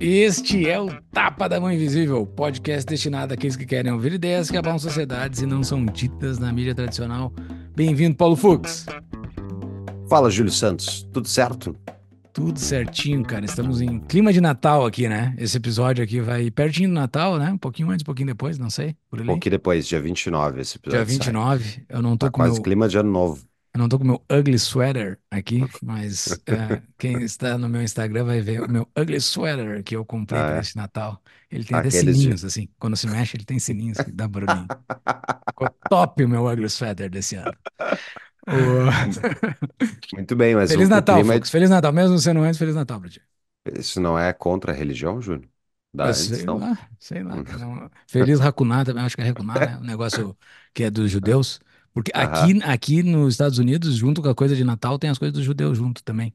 Este é o Tapa da Mão Invisível, podcast destinado àqueles que querem ouvir ideias que abalam sociedades e não são ditas na mídia tradicional. Bem-vindo, Paulo Fux. Fala, Júlio Santos. Tudo certo? Tudo certinho, cara. Estamos em clima de Natal aqui, né? Esse episódio aqui vai pertinho do Natal, né? Um pouquinho antes, um pouquinho depois, não sei. Por ali. Um pouquinho depois, dia 29, esse episódio. Dia 29. Sai. Eu não tô tá com quase meu... clima de ano novo. Eu não tô com meu ugly sweater aqui, mas uh, quem está no meu Instagram vai ver o meu ugly sweater que eu comprei ah, para é? este Natal. Ele tem até sininhos, de... assim. Quando se mexe, ele tem sininhos que dá barulhinho. Ficou top o meu ugly sweater desse ano. O... Muito bem, mas Feliz Natal, clima... Fux. Feliz Natal. Mesmo sendo antes, Feliz Natal pra ti. Isso não é contra a religião, Júlio? Da sei não? lá, sei lá. Feliz Hakuná também, acho que é Hakuná, né? Um negócio que é dos judeus. Porque aqui, aqui nos Estados Unidos, junto com a coisa de Natal, tem as coisas dos judeus junto também.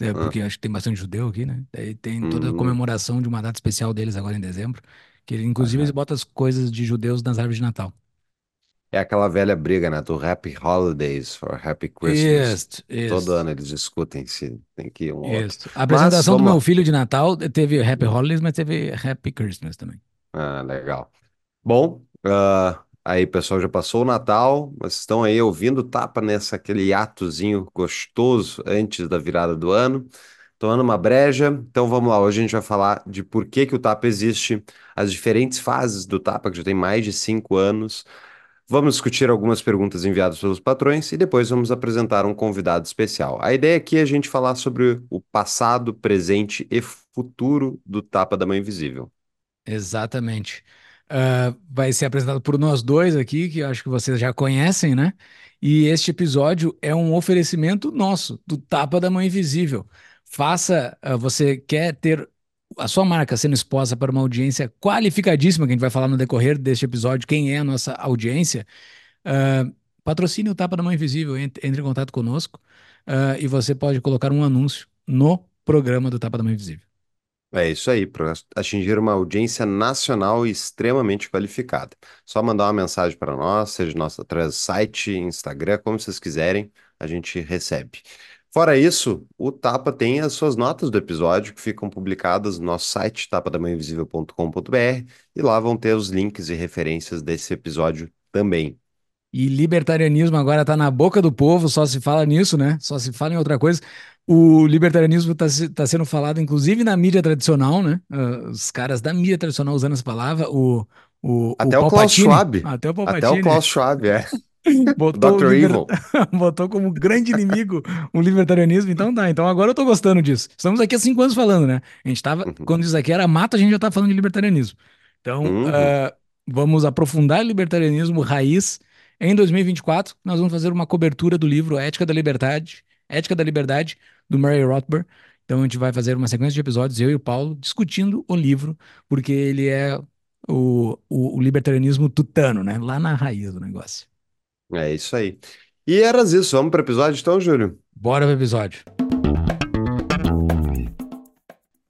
É, porque acho que tem bastante judeu aqui, né? Daí tem toda a Hum. comemoração de uma data especial deles agora em dezembro. Que inclusive eles botam as coisas de judeus nas árvores de Natal. É aquela velha briga, né? Do Happy Holidays for Happy Christmas. Isso, Todo isso, ano eles discutem se tem que ir um ou outro. isso. A Mas apresentação do meu filho de Natal teve Happy Holidays, mas teve Happy Christmas também. Ah, legal. Bom, ah, aí pessoal já passou o Natal, mas estão aí ouvindo tapa nessa aquele atozinho gostoso antes da virada do ano. Tomando uma breja. Então vamos lá, hoje a gente vai falar de por que que o tapa existe, as diferentes fases do tapa, que já tem mais de cinco anos. Vamos discutir algumas perguntas enviadas pelos patrões e depois vamos apresentar um convidado especial. A ideia aqui é a gente falar sobre o passado, presente e futuro do Tapa da Mão Invisível. Exatamente. Ah, vai ser apresentado por nós dois aqui, que acho que vocês já conhecem, né? E este episódio é um oferecimento nosso, do Tapa da Mão Invisível. Faça, ah, você quer ter a sua marca sendo exposta para uma audiência qualificadíssima, que a gente vai falar no decorrer deste episódio, quem é a nossa audiência. Ah, patrocine o Tapa da Mão Invisível, entre, entre em contato conosco, e você pode colocar um anúncio no programa do Tapa da Mão Invisível. É isso aí, para atingir uma audiência nacional extremamente qualificada. Só mandar uma mensagem para nós, seja nosso através do site, Instagram, como vocês quiserem, a gente recebe. Fora isso, o Tapa tem as suas notas do episódio que ficam publicadas no nosso site, tapadamainvisível.com.br, e lá vão ter os links e referências desse episódio também. E libertarianismo agora está na boca do povo, só se fala nisso, né? Só se fala em outra coisa. O libertarianismo está sendo falado, inclusive, na mídia tradicional, né? Ah, os caras da mídia tradicional usando essa palavra, o, o, o Até o Klaus Palpatine, Schwab, até o até o Klaus Schwab, é. botou, o Dr. liber- Evil. botou como grande inimigo o libertarianismo. Então tá, então agora eu tô gostando disso. Estamos aqui há cinco anos falando, né? A gente tava, Uhum. quando isso aqui era mato, a gente já tá falando de libertarianismo. Então, Uhum. ah, vamos aprofundar o libertarianismo raiz. Em 2024, nós vamos fazer uma cobertura do livro Ética da Liberdade, Ética da Liberdade, do Murray Rothbard. Então, a gente vai fazer uma sequência de episódios, eu e o Paulo, discutindo o livro, porque ele é o, o, o libertarianismo tutano, né? Lá na raiz do negócio. É isso aí. E era isso, vamos para o episódio então, Júlio? Bora pro episódio.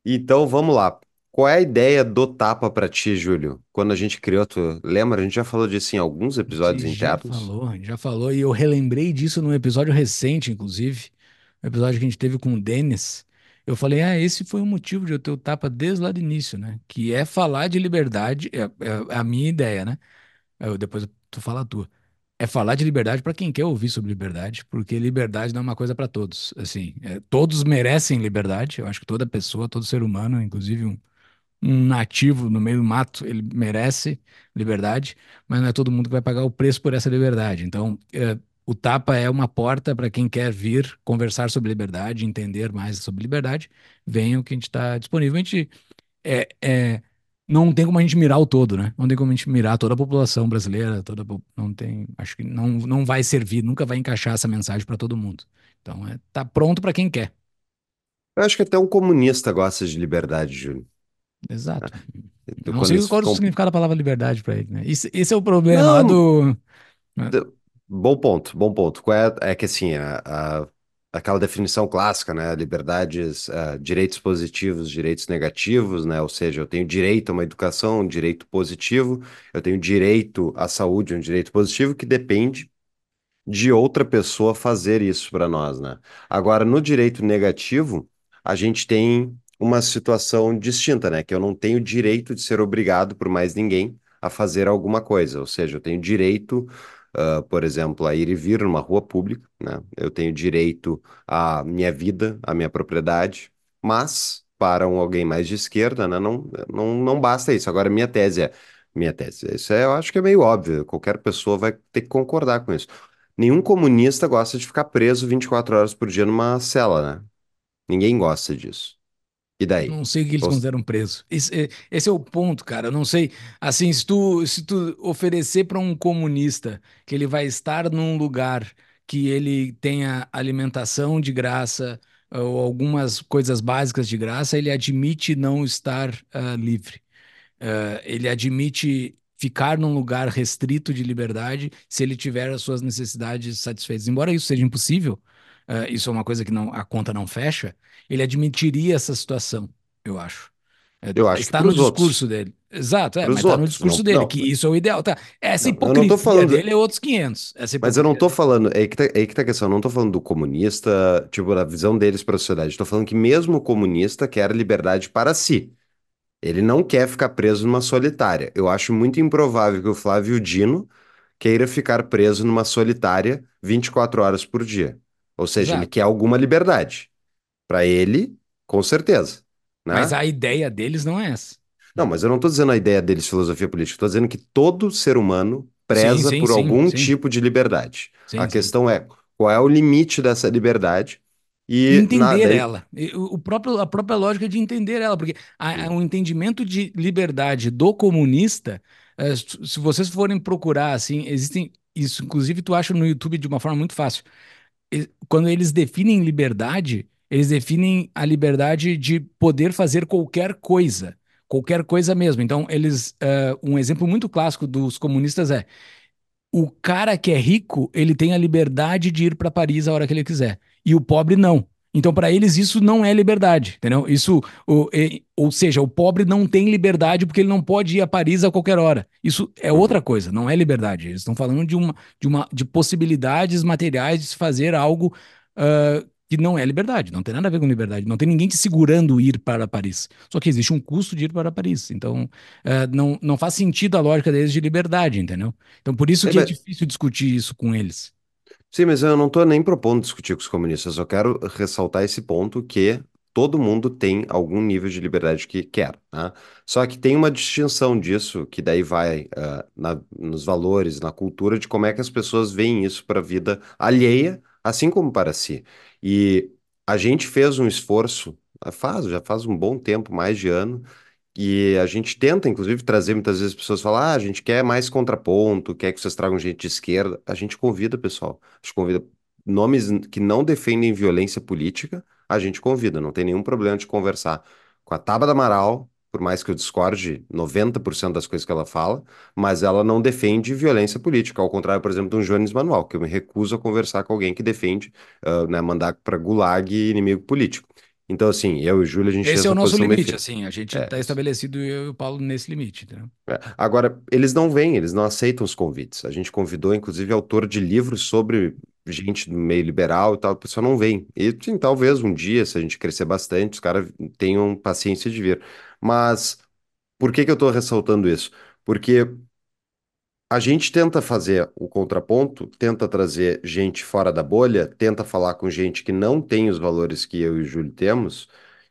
Então vamos lá. Qual é a ideia do tapa para ti, Júlio? Quando a gente criou, tu lembra? A gente já falou disso em alguns episódios A gente já internos. falou, a gente já falou, e eu relembrei disso num episódio recente, inclusive, um episódio que a gente teve com o Denis. Eu falei, ah, esse foi o motivo de eu ter o tapa desde lá do início, né? Que é falar de liberdade, é, é a minha ideia, né? Eu, depois tu fala a tua. É falar de liberdade para quem quer ouvir sobre liberdade, porque liberdade não é uma coisa para todos. Assim, é, todos merecem liberdade. Eu acho que toda pessoa, todo ser humano, inclusive um, um nativo no meio do mato, ele merece liberdade, mas não é todo mundo que vai pagar o preço por essa liberdade. Então, é, o Tapa é uma porta para quem quer vir conversar sobre liberdade, entender mais sobre liberdade. Venham que a gente está disponível. A gente é, é, não tem como a gente mirar o todo, né? Não tem como a gente mirar toda a população brasileira, toda não tem, acho que não, não vai servir, nunca vai encaixar essa mensagem para todo mundo. Então, é, tá pronto para quem quer. Eu acho que até um comunista gosta de liberdade, Júlio. Exato. Então, Não quando sei qual é o significado da palavra liberdade para ele, né? Esse, esse é o problema lá Não, do. Bom ponto, bom ponto. É, é que assim, a, a- aquela definição clássica, né? Liberdades, ah, direitos positivos, direitos negativos, né? Ou seja, eu tenho direito a uma educação, um direito positivo, eu tenho direito à saúde, um direito positivo que depende de outra pessoa fazer isso para nós, né? Agora, no direito negativo, a gente tem uma situação distinta, né? Que eu não tenho direito de ser obrigado por mais ninguém a fazer alguma coisa. Ou seja, eu tenho direito, ah, por exemplo, a ir e vir numa rua pública, né? Eu tenho direito à minha vida, à minha propriedade, mas para um alguém mais de esquerda, né? Não, não, não basta isso. Agora, minha tese é minha tese. Isso é, eu acho que é meio óbvio, qualquer pessoa vai ter que concordar com isso. Nenhum comunista gosta de ficar preso 24 horas por dia numa cela, né? Ninguém gosta disso. E daí? Não sei o que eles Ou- consideram preso. Esse, é- esse é o ponto, cara. Eu não sei. Assim, se tu, se tu oferecer para um comunista que ele vai estar num lugar que ele tenha alimentação de graça ou algumas coisas básicas de graça, ele admite não estar ah, livre. Eh, ele admite ficar num lugar restrito de liberdade se ele tiver as suas necessidades satisfeitas. Embora isso seja impossível, eh, isso é uma coisa que não, a conta não fecha, ele admitiria essa situação, eu acho. Eh, Eu acho está no os outros. discurso dele. Exato, é, mas está no discurso Não, dele, não, que isso é o ideal. Tá? Essa não, eu não tô hipocrisia falando. dele é outros 500. Essa Mas eu não hipocrisia. falando. É aí que tá, é que tá a questão. Eu não tô falando do comunista, tipo, da visão deles para a sociedade. Tô falando que mesmo o comunista quer liberdade para si. Ele não quer ficar preso numa solitária. Eu acho muito improvável que o Flávio Dino queira ficar preso numa solitária 24 horas por dia. Ou seja, ele Exato. quer alguma liberdade. Para ele, com certeza, Mas né? a ideia deles não é essa. Não, mas eu não estou dizendo a ideia deles filosofia política. Estou dizendo que todo ser humano Sim, preza sim, por sim, algum sim, tipo de liberdade. A sim, sim. questão é qual é o limite dessa liberdade e entender nada. Ela. O próprio, a própria lógica de entender ela, porque a, a- sim. o entendimento de liberdade do comunista, eh, se se vocês forem procurar, assim, existem isso, inclusive tu acha no YouTube de uma forma muito fácil. Quando eles definem liberdade, eles definem a liberdade de poder fazer qualquer coisa, qualquer coisa mesmo. Então, eles, eh, um exemplo muito clássico dos comunistas é o cara que é rico, ele tem a liberdade de ir para Paris a hora que ele quiser. E o pobre não. Então, para eles, isso não é liberdade, entendeu? Isso, o- e- ou seja, o pobre não tem liberdade porque ele não pode ir a Paris a qualquer hora. Isso é outra Uhum. coisa, não é liberdade. Eles estão falando de uma, de uma, de possibilidades materiais de se fazer algo ah, que não é liberdade. Não tem nada a ver com liberdade. Não tem ninguém te segurando ir para Paris. Só que existe um custo de ir para Paris. Então, ah, não, não faz sentido a lógica deles de liberdade, entendeu? Então, por isso É, que é difícil discutir isso com eles. Sim, mas eu não estou nem propondo discutir com os comunistas, eu quero ressaltar esse ponto que todo mundo tem algum nível de liberdade que quer, né? Só que tem uma distinção disso, que daí vai ah, na- nos valores, na cultura, de como é que as pessoas veem isso para a vida alheia, assim como para si. E a gente fez um esforço, faz, já faz um bom tempo, mais de ano, e a gente tenta, inclusive, trazer muitas vezes as pessoas falam, ah, a gente quer mais contraponto, quer que vocês tragam gente de esquerda. A gente convida, pessoal. A gente convida nomes que não defendem violência política, a gente convida. Não tem nenhum problema de conversar com a Tabata Amaral, por mais que eu discorde 90% das coisas que ela fala, mas ela não defende violência política. Ao contrário, por exemplo, de um Jones Manuel, que eu me recuso a conversar com alguém que defende, ah, né, mandar para gulag inimigo político. Então, assim, eu e o Júlio, a gente Esse é o nosso limite, assim. A gente É, está estabelecido, eu e o Paulo, nesse limite, entendeu? é. Agora, eles não vêm, eles não aceitam os convites. A gente convidou, inclusive, autor de livros sobre gente do meio liberal e tal, a pessoa não vem. E, sim, talvez um dia, se a gente crescer bastante, os caras tenham paciência de vir. Mas, por que que eu estou ressaltando isso? Porque a gente tenta fazer o contraponto, tenta trazer gente fora da bolha, tenta falar com gente que não tem os valores que eu e o Júlio temos,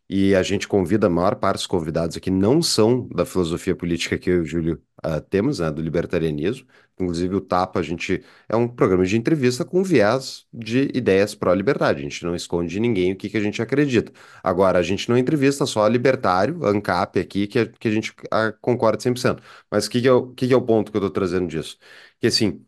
e a gente convida, a maior parte dos convidados aqui não são da filosofia política que eu e o Júlio ah, temos, né, do libertarianismo. Inclusive, o Tapa, a gente é um programa de entrevista com viés de ideias pró-liberdade. A gente não esconde de ninguém o que, que a gente acredita. Agora, a gente não entrevista só libertário, ANCAP aqui, que, a- que a gente ah, concorda 100%. Mas o que, que é, que, que é o ponto que eu estou trazendo disso? Que assim.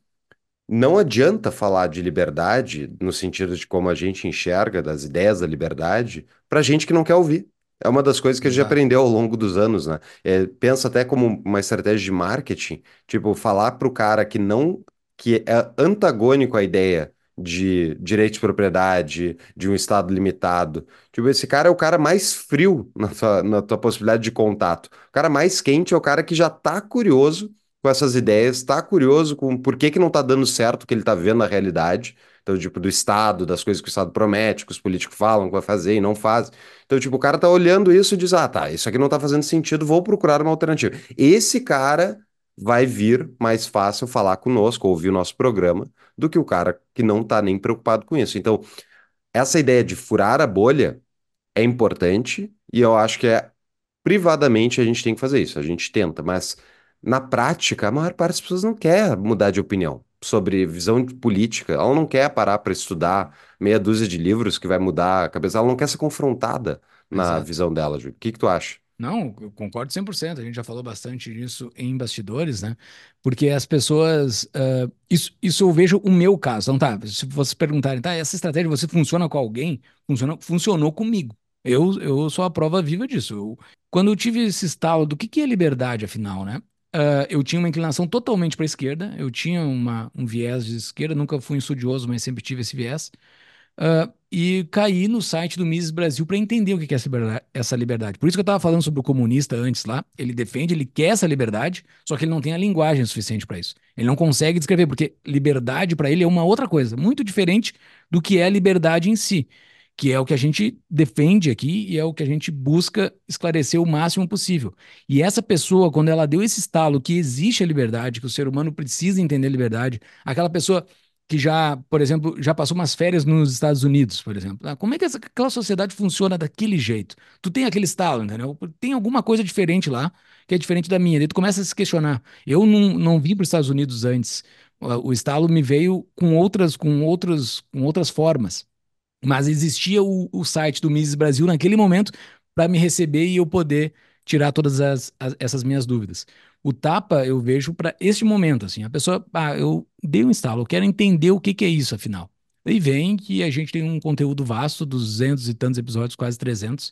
Não adianta falar de liberdade no sentido de como a gente enxerga das ideias da liberdade para gente que não quer ouvir. É uma das coisas que a gente Exato. aprendeu ao longo dos anos, né? É, pensa até como uma estratégia de marketing, tipo, falar para o cara que não, que é antagônico à ideia de direito de propriedade, de um estado limitado. Tipo, esse cara é o cara mais frio na tua, na tua possibilidade de contato. O cara mais quente é o cara que já tá curioso com essas ideias, está curioso com por que que não está dando certo o que ele está vendo na realidade. Então, tipo, do Estado, das coisas que o Estado promete, que os políticos falam que vai fazer e não faz. Então, tipo, o cara tá olhando isso e diz: ah, tá, isso aqui não tá fazendo sentido, vou procurar uma alternativa. Esse cara vai vir mais fácil falar conosco, ouvir o nosso programa, do que o cara que não tá nem preocupado com isso. Então, essa ideia de furar a bolha é importante e eu acho que é privadamente a gente tem que fazer isso, a gente tenta, mas na prática, a maior parte das pessoas não quer mudar de opinião sobre visão política, ela não quer parar para estudar meia dúzia de livros que vai mudar a cabeça, ela não quer ser confrontada na Exato. visão dela, Júlio. O que que tu acha? Não, eu concordo 100%. A gente já falou bastante disso em bastidores, né? Porque as pessoas. ah, isso, isso eu vejo o meu caso. Então, tá, se vocês perguntarem, tá, essa estratégia você funciona com alguém? Funciona, funcionou comigo. Eu, eu sou a prova viva disso. Eu- quando eu tive esse estalo do que, que é liberdade, afinal, né? Ah, eu tinha uma inclinação totalmente para a esquerda, eu tinha uma, um viés de esquerda, nunca fui estudioso, mas sempre tive esse viés. Ah, e caí no site do Mises Brasil para entender o que é essa liberdade. Por isso que eu estava falando sobre o comunista antes lá. Ele defende, ele quer essa liberdade, só que ele não tem a linguagem suficiente para isso. Ele não consegue descrever, porque liberdade para ele é uma outra coisa, muito diferente do que é a liberdade em si, que é o que a gente defende aqui e é o que a gente busca esclarecer o máximo possível. E essa pessoa, quando ela deu esse estalo que existe a liberdade, que o ser humano precisa entender a liberdade, aquela pessoa que já, por exemplo, já passou umas férias nos Estados Unidos, por exemplo. Ah, Como é que essa, aquela sociedade funciona daquele jeito? Tu tem aquele estalo, entendeu? Tem alguma coisa diferente lá, que é diferente da minha. Daí tu começa a se questionar. Eu não, não vim para os Estados Unidos antes. O o estalo me veio com outras, com outras, com outras formas. Mas existia o, o site do Mises Brasil naquele momento para me receber e eu poder tirar todas as, as- essas minhas dúvidas. O tapa eu vejo para este momento, assim, a pessoa, ah, eu dei um instalo, eu quero entender o que que é isso, afinal. Aí vem que a gente tem um conteúdo vasto, 200 e tantos episódios, quase 300,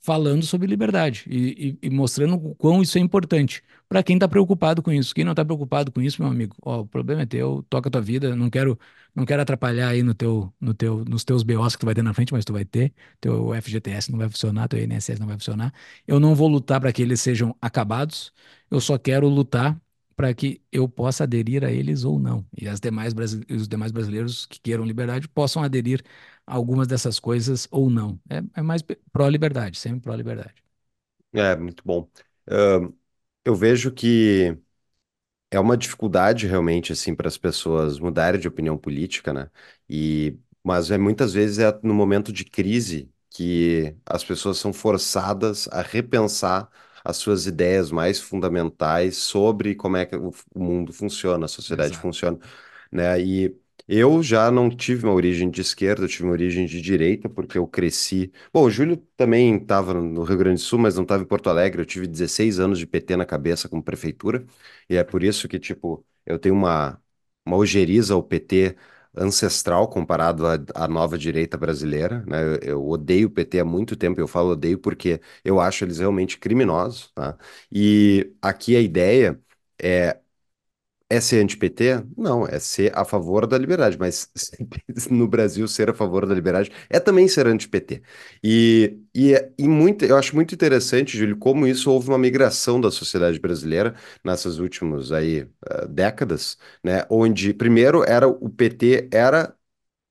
falando sobre liberdade e, e- e mostrando o quão isso é importante para quem está preocupado com isso. Quem não está preocupado com isso, meu amigo, ó, o problema é teu, toca a tua vida, não quero não quero atrapalhar aí no teu, no teu, nos teus BOs que tu vai ter na frente, mas tu vai ter. Teu FGTS não vai funcionar, teu INSS não vai funcionar. Eu não vou lutar para que eles sejam acabados. Eu só quero lutar para que eu possa aderir a eles ou não. E as demais, os demais brasileiros que queiram liberdade possam aderir a algumas dessas coisas ou não. É, é mais pró-liberdade, sempre pró-liberdade. É, muito bom. Ahn, eu vejo que É uma dificuldade realmente assim para as pessoas mudarem de opinião política, né? E mas é muitas vezes é no momento de crise que as pessoas são forçadas a repensar as suas ideias mais fundamentais sobre como é que o mundo funciona, a sociedade Exato. funciona, né? E eu já não tive uma origem de esquerda, eu tive uma origem de direita porque eu cresci. Bom, o Júlio também estava no Rio Grande do Sul, mas não estava em Porto Alegre. Eu tive 16 anos de PT na cabeça como prefeitura. E é por isso que, tipo, eu tenho uma, uma ojeriza ao PT ancestral comparado à, à nova direita brasileira, né? Eu, eu odeio o PT há muito tempo, eu falo odeio porque eu acho eles realmente criminosos, tá? E aqui a ideia é é ser anti-PT? Não, é ser a favor da liberdade, mas no Brasil ser a favor da liberdade é também ser anti-PT. E, e, e muito, eu acho muito interessante, Júlio, como isso houve uma migração da sociedade brasileira nessas últimas aí, eh, décadas, né? Onde primeiro era o PT era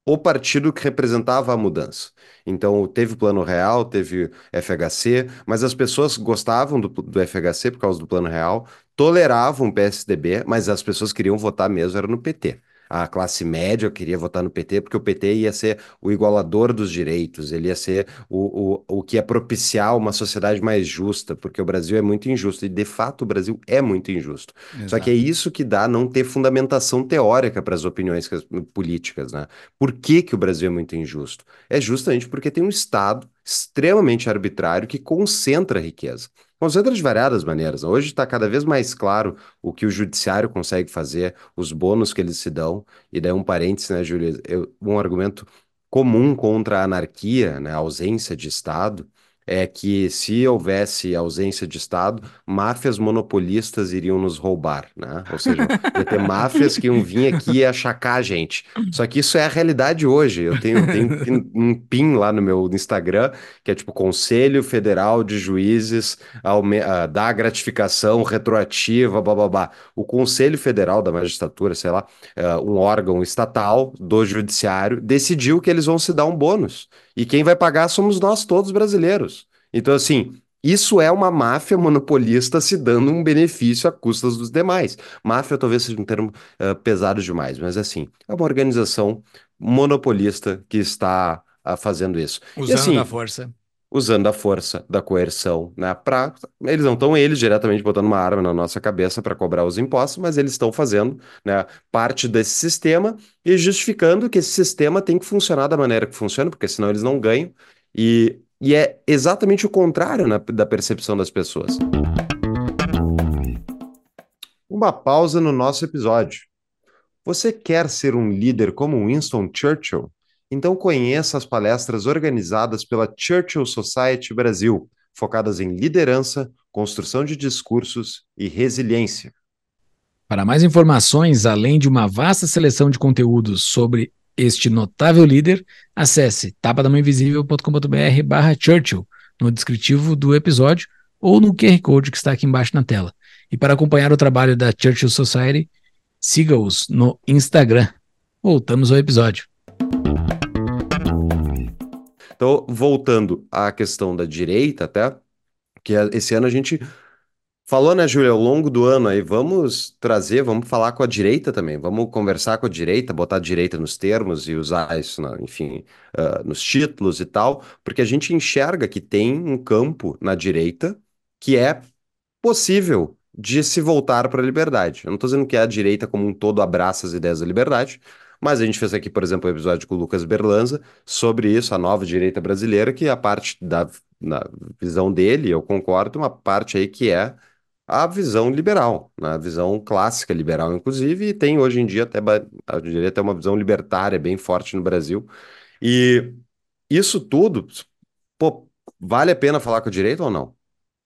o partido que representava a mudança. Então, teve Plano Real, teve FHC, mas as pessoas gostavam do, do FHC por causa do Plano Real, toleravam o PSDB, mas as pessoas queriam votar mesmo, era no PT. A classe média queria votar no PT porque o PT ia ser o igualador dos direitos, ele ia ser o, o, o que ia propiciar uma sociedade mais justa, porque o Brasil é muito injusto, e de fato o Brasil é muito injusto. Só que é Exato. isso que dá não ter fundamentação teórica para as opiniões políticas, né? Por que que o Brasil é muito injusto? É justamente porque tem um Estado extremamente arbitrário que concentra a riqueza. Concentra de variadas maneiras. Hoje está cada vez mais claro o que o judiciário consegue fazer, os bônus que eles se dão. E daí um parênteses, né, Júlia? Um argumento comum contra a anarquia, né, a ausência de Estado, é que se houvesse ausência de Estado, máfias monopolistas iriam nos roubar, né? Ou seja, ia ter máfias que iam vir aqui e achacar a gente. Só que isso é a realidade hoje. Eu tenho, tenho um pin lá no meu Instagram, que é tipo Conselho Federal de Juízes ah, dá gratificação retroativa, bababá. O Conselho Federal da Magistratura, sei lá, é, um órgão estatal do judiciário, decidiu que eles vão se dar um bônus. E quem vai pagar somos nós todos brasileiros. Então, assim, isso é uma máfia monopolista se dando um benefício a custas dos demais. Máfia talvez seja um termo eh, pesado demais, mas assim, é uma organização monopolista que está ah, fazendo isso. E Usando da assim, força. Usando a força da coerção, né? Pra, eles não estão eles diretamente botando uma arma na nossa cabeça para cobrar os impostos, mas eles estão fazendo, né, parte desse sistema e justificando que esse sistema tem que funcionar da maneira que funciona, porque senão eles não ganham. E, e é exatamente o contrário, né, da percepção das pessoas. Uma pausa no nosso episódio. Você quer ser um líder como Winston Churchill? Então conheça as palestras organizadas pela Churchill Society Brasil, focadas em liderança, construção de discursos e resiliência. Para mais informações, além de uma vasta seleção de conteúdos sobre este notável líder, acesse tapadamãoinvisível.com.br barra Churchill no descritivo do episódio ou no QR Code que está aqui embaixo na tela. E para acompanhar o trabalho da Churchill Society, siga-os no Instagram. Voltamos ao episódio. Então, voltando à questão da direita, até, que é- esse ano a gente falou, né, Júlia, ao longo do ano aí, vamos trazer, vamos falar com a direita também, vamos conversar com a direita, botar a direita nos termos e usar isso, na- enfim, ah, nos títulos e tal, porque a gente enxerga que tem um campo na direita que é possível de se voltar para a liberdade. Eu não estou dizendo que a direita como um todo abraça as ideias da liberdade, mas a gente fez aqui, por exemplo, um episódio com o Lucas Berlanza sobre isso, a nova direita brasileira, que a parte da visão dele, eu concordo, uma parte aí que é a visão liberal, né? A visão clássica liberal, inclusive, e tem hoje em dia até, eu diria até uma visão libertária bem forte no Brasil. E isso tudo, pô, vale a pena falar com a direita ou não?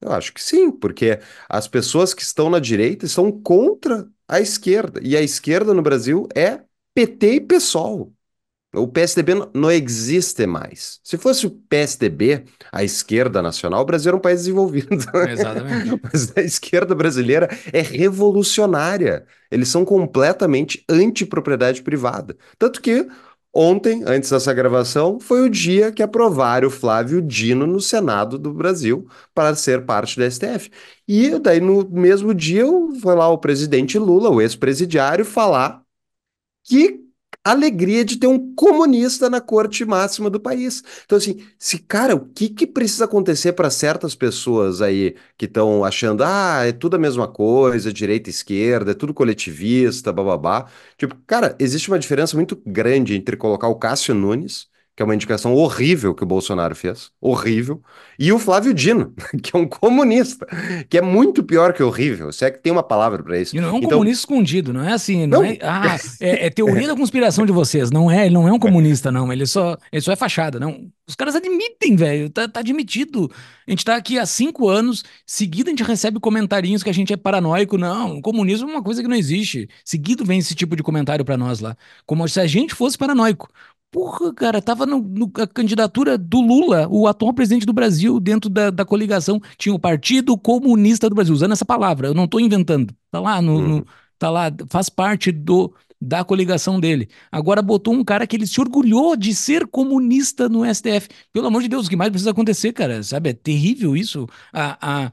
Eu acho que sim, porque as pessoas que estão na direita estão contra a esquerda. E a esquerda no Brasil é PT e PSOL. O PSDB não, existe mais. Se fosse o PSDB, a esquerda nacional, o Brasil era um país desenvolvido. Exatamente. Mas a esquerda brasileira é revolucionária. Eles são completamente anti-propriedade privada. Tanto que ontem, antes dessa gravação, foi o dia que aprovaram o Flávio Dino no Senado do Brasil para ser parte da STF. E daí, no mesmo dia, foi lá o presidente Lula, o ex-presidiário, falar que alegria de ter um comunista na corte máxima do país. Então, assim, se, cara, o que que precisa acontecer para certas pessoas aí que estão achando, ah, é tudo a mesma coisa, direita e esquerda, é tudo coletivista, bababá. Tipo, cara, existe uma diferença muito grande entre colocar o Cássio Nunes, que é uma indicação horrível que o Bolsonaro fez, horrível, e o Flávio Dino, que é um comunista, que é muito pior que horrível, se é que tem uma palavra para isso. E não é um Então, comunista escondido, não é assim, não, não, é, ah, é, é teoria da conspiração de vocês, não é, ele não é um comunista, não, ele só, ele só é fachada, não. Os caras admitem, velho, tá, tá admitido. A gente tá aqui há cinco anos, seguido a gente recebe comentarinhos que a gente é paranoico, não, o comunismo é uma coisa que não existe. Seguido vem esse tipo de comentário pra nós lá, como se a gente fosse paranoico. Porra, cara, tava no, no- a candidatura do Lula, o atual presidente do Brasil, dentro da, da coligação, tinha o Partido Comunista do Brasil, usando essa palavra, eu não tô inventando, tá lá no, no- Uhum. tá lá, faz parte do da coligação dele. Agora botou um cara que ele se orgulhou de ser comunista no STF. Pelo amor de Deus, o que mais precisa acontecer, cara? Sabe? É terrível isso. A, a,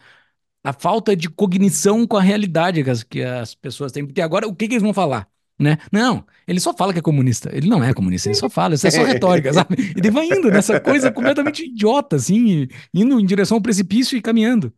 a falta de cognição com a realidade que as, que as pessoas têm. Porque agora, o que, que eles vão falar? Né? Não, ele só fala que é comunista. Ele não é comunista, ele só fala, isso é só retórica, sabe? E ele vai indo nessa coisa completamente idiota, assim, indo em direção ao precipício e caminhando.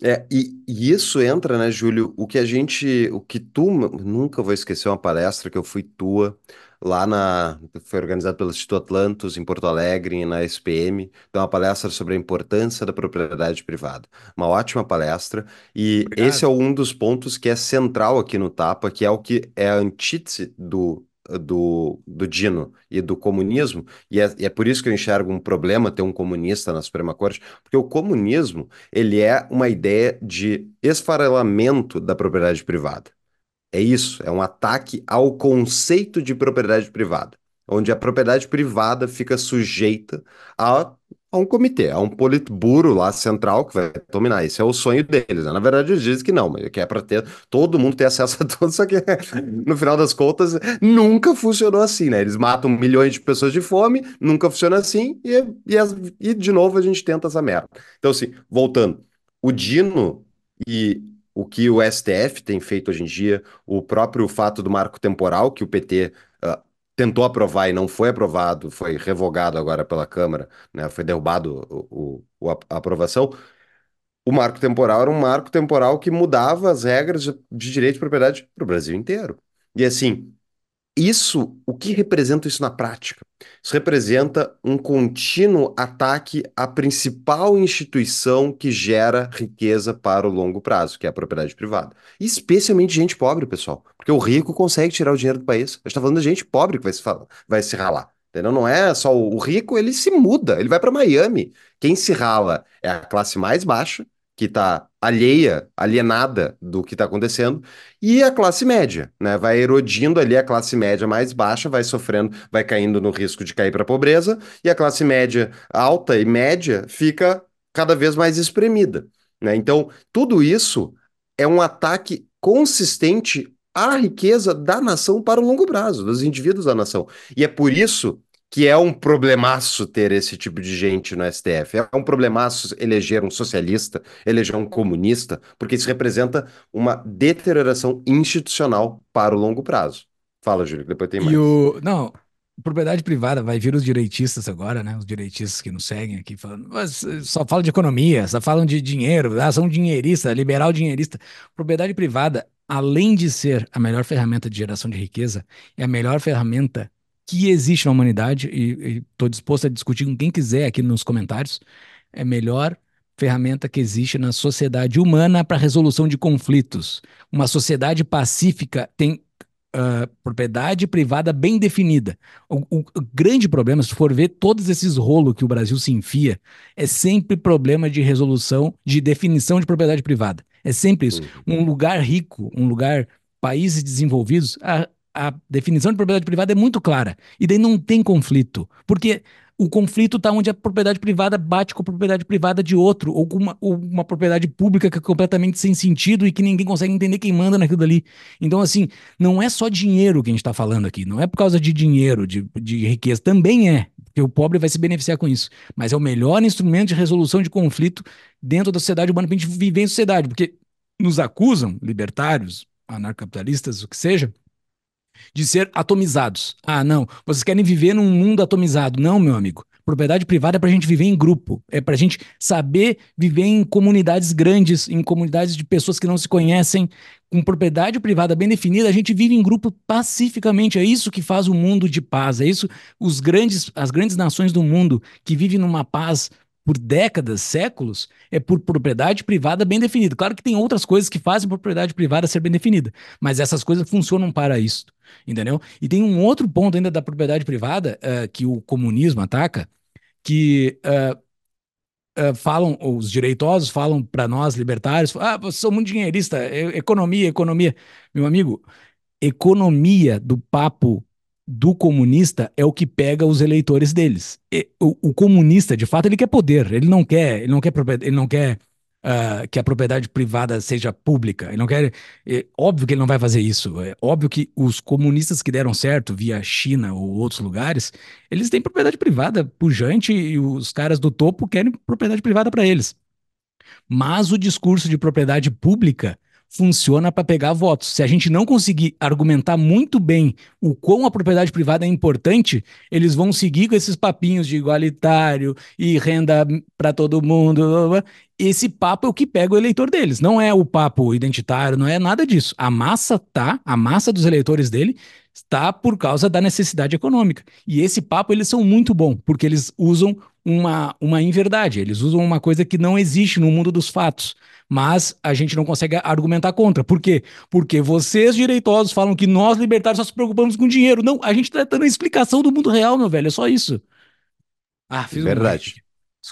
É, e, e isso entra, né, Júlio? O que a gente, o que tu, nunca vou esquecer uma palestra que eu fui tua lá na, foi organizada pelo Instituto Atlantos em Porto Alegre, na SPM, então uma palestra sobre a importância da propriedade privada. Uma ótima palestra e esse é Obrigado. um dos pontos que é central aqui no Tapa, que é o que é a antítese do do, do Dino e do comunismo, e é, e é por isso que eu enxergo um problema ter um comunista na Suprema Corte, porque o comunismo ele é uma ideia de esfarelamento da propriedade privada. É isso, é um ataque ao conceito de propriedade privada, onde a propriedade privada fica sujeita a a um comitê, a um politburo lá central que vai dominar. Esse é o sonho deles. Né? Na verdade, eles dizem que não, mas que é para ter todo mundo ter acesso a tudo, só que no final das contas nunca funcionou assim, né? Eles matam milhões de pessoas de fome, nunca funciona assim, e, e, e de novo a gente tenta essa merda. Então, assim, voltando, o Dino e o que o STF tem feito hoje em dia, o próprio fato do marco temporal que o PT uh, tentou aprovar e não foi aprovado, foi revogado agora pela Câmara, né? Foi derrubado o, o, a, aprovação. O marco temporal era um marco temporal que mudava as regras de, de direito de propriedade para o Brasil inteiro. E assim, isso, o que representa isso na prática? Isso representa um contínuo ataque à principal instituição que gera riqueza para o longo prazo, que é a propriedade privada. Especialmente gente pobre, pessoal. Porque o rico consegue tirar o dinheiro do país. A gente está falando de gente pobre que vai se, vai se ralar. Entendeu? Não é só o rico, ele se muda, ele vai para Miami. Quem se rala é a classe mais baixa, que está alheia, alienada do que está acontecendo, e a classe média, né? Vai erodindo ali a classe média mais baixa, vai sofrendo, vai caindo no risco de cair para a pobreza, e a classe média alta e média fica cada vez mais espremida, né? Então, tudo isso é um ataque consistente à riqueza da nação para o longo prazo, dos indivíduos da nação. E é por isso que é um problemaço ter esse tipo de gente no STF. É um problemaço eleger um socialista, eleger um comunista, porque isso representa uma deterioração institucional para o longo prazo. Fala, Júlio, que depois tem mais. E o... Não, propriedade privada, vai vir os direitistas agora, né? Os direitistas que nos seguem aqui falando, mas eh, só falam de economia, só falam de dinheiro, ah, são dinheiristas, liberal dinheirista. Propriedade privada, além de ser a melhor ferramenta de geração de riqueza, é a melhor ferramenta que existe na humanidade, e estou disposto a discutir com quem quiser aqui nos comentários, é a melhor ferramenta que existe na sociedade humana para resolução de conflitos. Uma sociedade pacífica tem uh, propriedade privada bem definida. O, o, o, grande problema, se for ver todos esses rolos que o Brasil se enfia, é sempre problema de resolução, de definição de propriedade privada. É sempre isso. Uhum. Um lugar rico, um lugar, países desenvolvidos, a, a definição de propriedade privada é muito clara. E daí não tem conflito. Porque o conflito está onde a propriedade privada bate com a propriedade privada de outro, ou com uma, ou uma, propriedade pública que é completamente sem sentido e que ninguém consegue entender quem manda naquilo dali. Então, assim, não é só dinheiro que a gente está falando aqui, não é por causa de dinheiro, de, de riqueza, também é, porque o pobre vai se beneficiar com isso, mas é o melhor instrumento de resolução de conflito dentro da sociedade humana para a gente viver em sociedade, porque nos acusam, libertários, anarcapitalistas, o que seja, de ser atomizados. Ah, não, vocês querem viver num mundo atomizado. Não, meu amigo. Propriedade privada é para a gente viver em grupo, é para a gente saber viver em comunidades grandes, em comunidades de pessoas que não se conhecem. Com propriedade privada bem definida, a gente vive em grupo pacificamente. É isso que faz o mundo de paz. É isso os grandes, as grandes nações do mundo que vivem numa paz por décadas, séculos, é por propriedade privada bem definida. Claro que tem outras coisas que fazem propriedade privada ser bem definida, mas essas coisas funcionam para isso, entendeu? E tem um outro ponto ainda da propriedade privada uh, que o comunismo ataca, que uh, uh, falam, os direitosos falam para nós, libertários, ah, vocês são muito dinheirista, economia, economia. Meu amigo, economia do papo do comunista é o que pega os eleitores deles. E, o, o, comunista, de fato, ele quer poder. Ele não quer, ele não quer, ele não quer uh, que a propriedade privada seja pública. Ele não quer. É, óbvio que ele não vai fazer isso. É óbvio que os comunistas que deram certo via China ou outros lugares, eles têm propriedade privada pujante e os caras do topo querem propriedade privada para eles. Mas o discurso de propriedade pública funciona para pegar votos. Se a gente não conseguir argumentar muito bem o quão a propriedade privada é importante, eles vão seguir com esses papinhos de igualitário e renda para todo mundo. Blá, blá. Esse papo é o que pega o eleitor deles, não é o papo identitário, não é nada disso. A massa tá, a massa dos eleitores dele Está por causa da necessidade econômica. E esse papo, eles são muito bons, porque eles usam uma, uma inverdade, eles usam uma coisa que não existe no mundo dos fatos, mas a gente não consegue argumentar contra. Por quê? Porque vocês, direitosos, falam que nós, libertários, só se preocupamos com dinheiro. Não, a gente está dando a explicação do mundo real, meu velho, é só isso. Ah, fiz Verdade.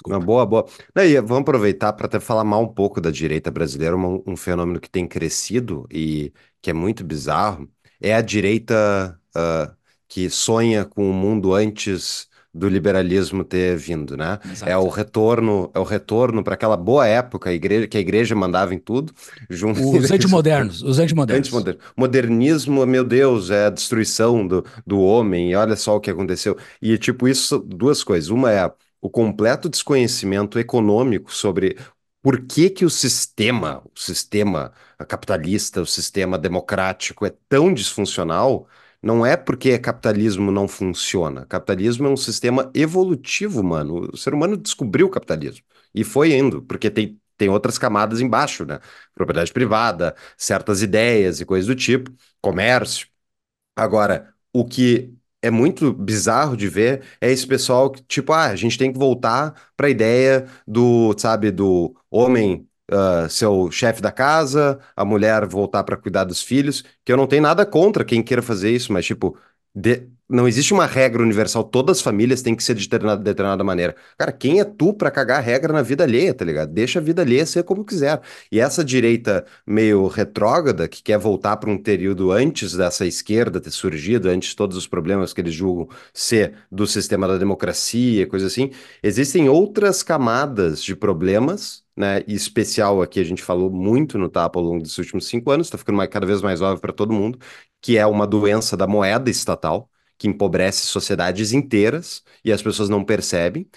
Um Uma boa, boa. Daí, vamos aproveitar para até falar mal um pouco da direita brasileira, um, um fenômeno que tem crescido e que é muito bizarro, é a direita uh, que sonha com o mundo antes do liberalismo ter vindo, né? Exato. É o retorno, é o retorno para aquela boa época, a igreja, que a igreja mandava em tudo. Junto... Os antimodernos, os antimodernos. Antimoderno. Modernismo, meu Deus, é a destruição do, do homem, e olha só o que aconteceu. E tipo, isso, duas coisas. Uma é o completo desconhecimento econômico sobre por que, que o sistema, o sistema capitalista, o sistema democrático é tão disfuncional, não é porque capitalismo não funciona. Capitalismo é um sistema evolutivo, mano. O ser humano descobriu o capitalismo e foi indo, porque tem, tem outras camadas embaixo, né? Propriedade privada, certas ideias e coisas do tipo, comércio. Agora, o que é muito bizarro de ver é esse pessoal que, tipo, ah, a gente tem que voltar para a ideia do, sabe, do homem uh, ser o chefe da casa, a mulher voltar para cuidar dos filhos, que eu não tenho nada contra quem queira fazer isso, mas, tipo, de, não existe uma regra universal, todas as famílias têm que ser de determinada, determinada maneira. Cara, quem é tu para cagar a regra na vida alheia, tá ligado? Deixa a vida alheia ser como quiser. E essa direita meio retrógrada, que quer voltar para um período antes dessa esquerda ter surgido, antes de todos os problemas que eles julgam ser do sistema da democracia, coisa assim, existem outras camadas de problemas né, especial aqui, a gente falou muito no TAP ao longo dos últimos cinco anos, está ficando cada vez mais óbvio para todo mundo, que é uma doença da moeda estatal, que empobrece sociedades inteiras e as pessoas não percebem,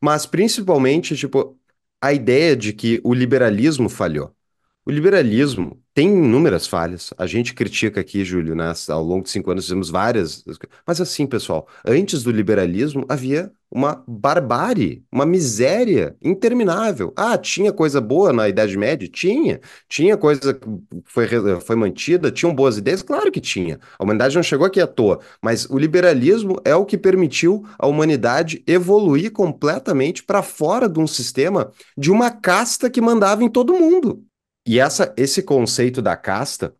mas principalmente, tipo, a ideia de que o liberalismo falhou. O liberalismo tem inúmeras falhas. A gente critica aqui, Júlio, né? Ao longo de cinco anos fizemos várias. Mas assim, pessoal, antes do liberalismo havia uma barbárie, uma miséria interminável. Ah, tinha coisa boa na Idade Média? Tinha. Tinha coisa que foi, foi mantida? Tinham boas ideias? Claro que tinha. A humanidade não chegou aqui à toa. Mas o liberalismo é o que permitiu a humanidade evoluir completamente para fora de um sistema de uma casta que mandava em todo mundo. E essa, esse conceito da casta,